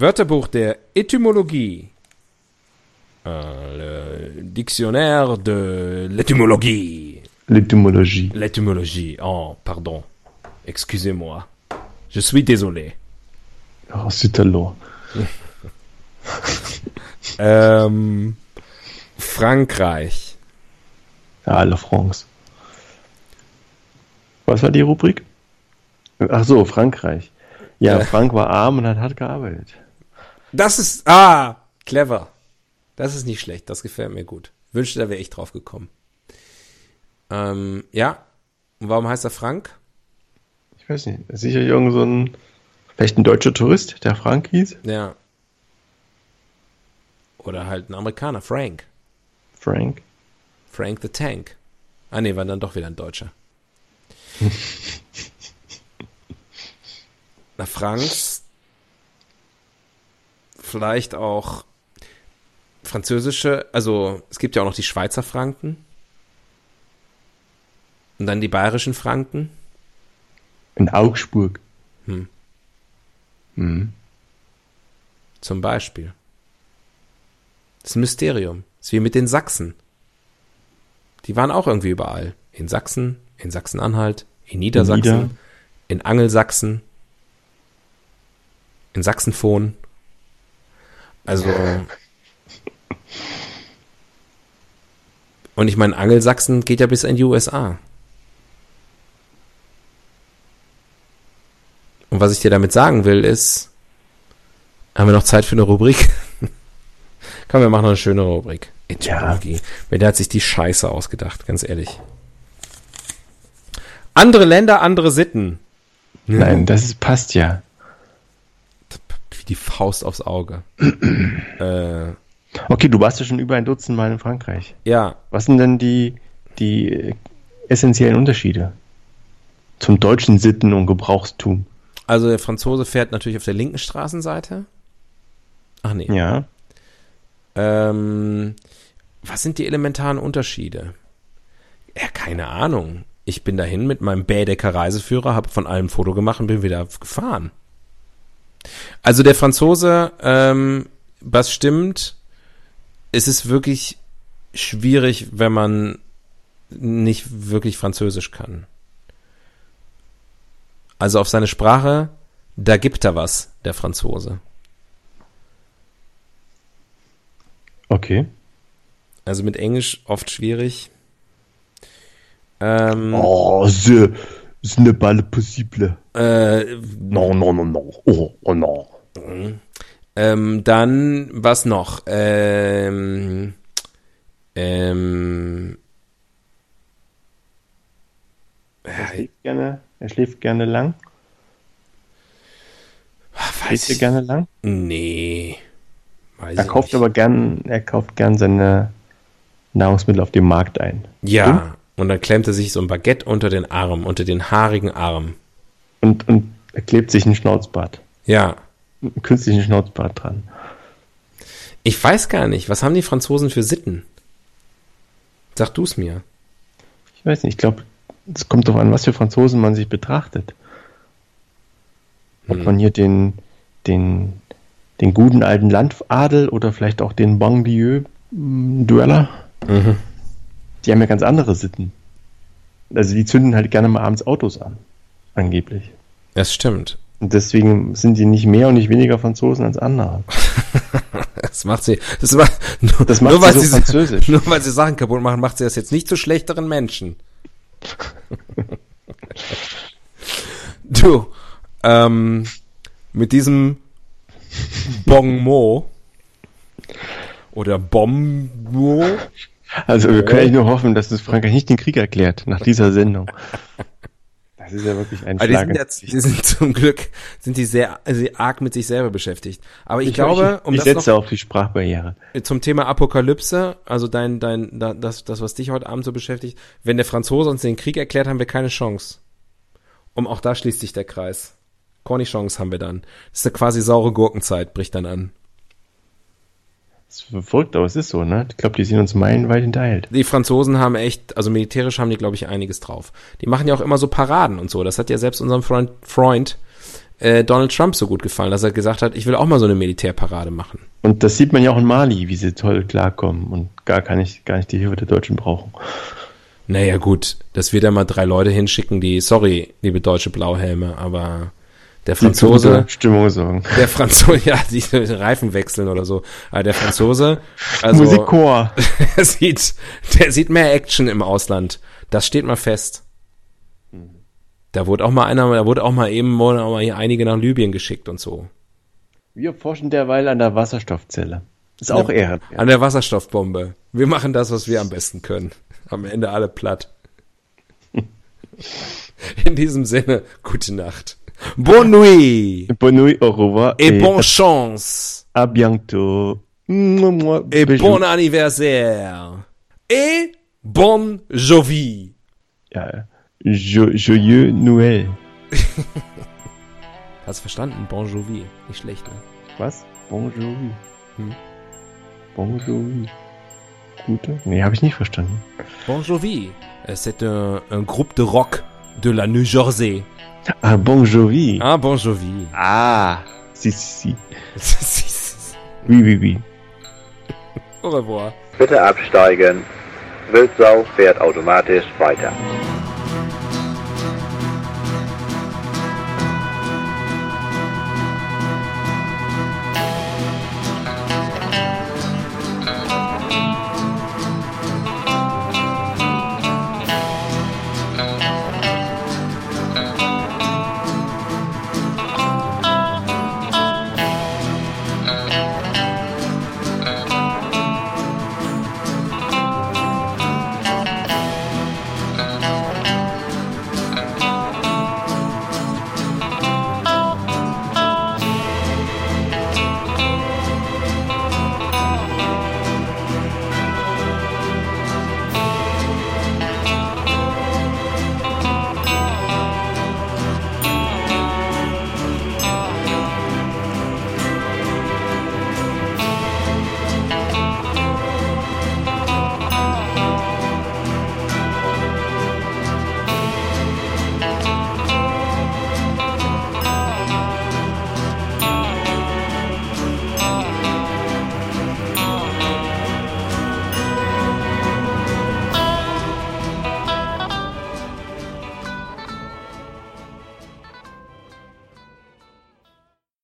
Wörterbuch der Etymologie. Äh, le Dictionnaire de l'étymologie. L'etymologie. L'étymologie. Oh, pardon. Excusez-moi. Je suis désolé. Oh, Sütterloh. Ähm, Frankreich. Ja, La France. Was war die Rubrik? Ach so, Frankreich. Ja, Ja. Frank war arm und hat hart gearbeitet. Das ist, ah, clever. Das ist nicht schlecht, das gefällt mir gut. Wünschte, da wäre ich drauf gekommen. Ähm, ja. Und warum heißt er Frank? Ich weiß nicht, sicher irgend so ein, vielleicht ein deutscher Tourist, der Frank hieß? Ja. Oder halt ein Amerikaner, Frank. Frank. Frank the Tank. Ah, nee, war dann doch wieder ein Deutscher. Na, Franks. Vielleicht auch französische, also es gibt ja auch noch die Schweizer Franken. Und dann die bayerischen Franken. In Augsburg. Hm. Hm. Zum Beispiel. Das ist ein Mysterium. Das ist wie mit den Sachsen. Die waren auch irgendwie überall. In Sachsen, in Sachsen-Anhalt, in Niedersachsen, Nieder- in Angelsachsen, in Sachsenfon. Also. Und ich meine, Angelsachsen geht ja bis in die USA. Und was ich dir damit sagen will, ist, haben wir noch Zeit für eine Rubrik? Komm, wir machen noch eine schöne Rubrik. Etymologie. Wer der hat sich die Scheiße ausgedacht, ganz ehrlich. Andere Länder, andere Sitten. Nein, das passt ja. Die Faust aufs Auge. äh, Okay, du warst ja schon über ein Dutzend Mal in Frankreich. ja, Was sind denn die, die essentiellen Unterschiede zum deutschen Sitten- und Gebrauchstum? also der Franzose fährt natürlich auf der linken Straßenseite. Ach nee. Ja. Ähm, was sind die elementaren Unterschiede? Ja, keine Ahnung. Ich bin dahin mit meinem Bädecker Reiseführer, habe von allem ein Foto gemacht und bin wieder gefahren. Also der Franzose, ähm, was stimmt, es ist wirklich schwierig, wenn man nicht wirklich Französisch kann. Also auf seine Sprache, da gibt er was, der Franzose. Okay. Also mit Englisch oft schwierig. Ähm, Oh, ce n'est pas le possible. äh, Non, non, non, non. Oh, oh non. ähm, dann, was noch? Ähm, ähm, Er schläft gerne, er schläft gerne lang. weiß er ich, gerne lang? nee. Weiß Er kauft nicht. aber gern, er kauft gern seine Nahrungsmittel auf dem Markt ein. Ja, und dann klemmt er sich so ein Baguette unter den Arm, unter den haarigen Arm. Und, und er klebt sich ein Schnauzbart. Ja, Einen künstlichen Schnauzbart dran. ich weiß gar nicht, was haben die Franzosen für Sitten? Sag du's mir. Ich weiß nicht, ich glaube, es kommt darauf an, was für Franzosen man sich betrachtet. Ob Hm. man hier den, den, den guten alten Landadel oder vielleicht auch den Banlieue-Dueller, Mhm. Die haben ja ganz andere Sitten. Also die zünden halt gerne mal abends Autos an, angeblich. Das stimmt. Und deswegen sind die nicht mehr und nicht weniger Franzosen als andere. Das macht sie, das macht, nur, Das macht nur, sie weil so sie, französisch. nur weil sie Sachen kaputt machen, macht sie das jetzt nicht zu schlechteren Menschen. du, ähm, mit diesem Bon mot oder Bombo, Also wir können eigentlich nur hoffen, dass es Frankreich nicht den Krieg erklärt nach dieser Sendung. Das ist ja wirklich ein Aber die Schlag. sind, jetzt, die sind zum Glück sind die sehr also arg mit sich selber beschäftigt. Aber ich, glaube, um ich das setze auf die Sprachbarriere. zum Thema Apokalypse, also dein dein da- das das was dich heute Abend so beschäftigt, wenn der Franzose uns den Krieg erklärt, haben wir keine Chance. Um auch da schließt sich der Kreis. Keine Chance haben wir dann. Das ist eine quasi saure Gurkenzeit, bricht dann an. Das ist verrückt, aber es ist so, ne? Ich glaube, die sind uns meilenweit hinterhält. Die Franzosen haben echt, also militärisch haben die, glaube ich, einiges drauf. Die machen ja auch immer so Paraden und so. Das hat ja selbst unserem Freund, Freund äh, Donald Trump so gut gefallen, dass er gesagt hat, ich will auch mal so eine Militärparade machen. Und das sieht man ja auch in Mali, wie sie toll klarkommen und gar, gar, nicht, gar nicht die Hilfe der Deutschen brauchen. Naja, gut, dass wir da mal drei Leute hinschicken, die, sorry, liebe deutsche Blauhelme, aber der Franzose, Stimmung sorgen. der Franzose, ja, die Reifen wechseln oder so. Aber der Franzose, also, Musikchor. der sieht, der sieht mehr Action im Ausland. Das steht mal fest. Da wurde auch mal einer, da wurde auch mal eben wurden auch mal hier einige nach Libyen geschickt und so. Wir forschen derweil an der Wasserstoffzelle. Ist auch Ehre. An der Wasserstoffbombe. Wir machen das, was wir am besten können. Am Ende alle platt. In diesem Sinne, gute Nacht. Bonne nuit. Bonne nuit, au revoir. Et bonne chance. à bientôt. Et bon anniversaire. Et bon Jovi. Ja, jo joyeux Noël. Hast du verstanden? Bon Jovi. Nicht schlecht, ne? Was? Bon Jovi. Hm? Bon Jovi. Gute? Nee, habe ich nicht verstanden. Bon Jovi. Euh, C'est un, un groupe de rock de la New Jersey. Ah, Bon Jovi. Ah, Bon Jovi. Ah. Si, si, si. Oui, oui, oui. Au revoir. Bitte absteigen. Wildsau fährt automatisch weiter.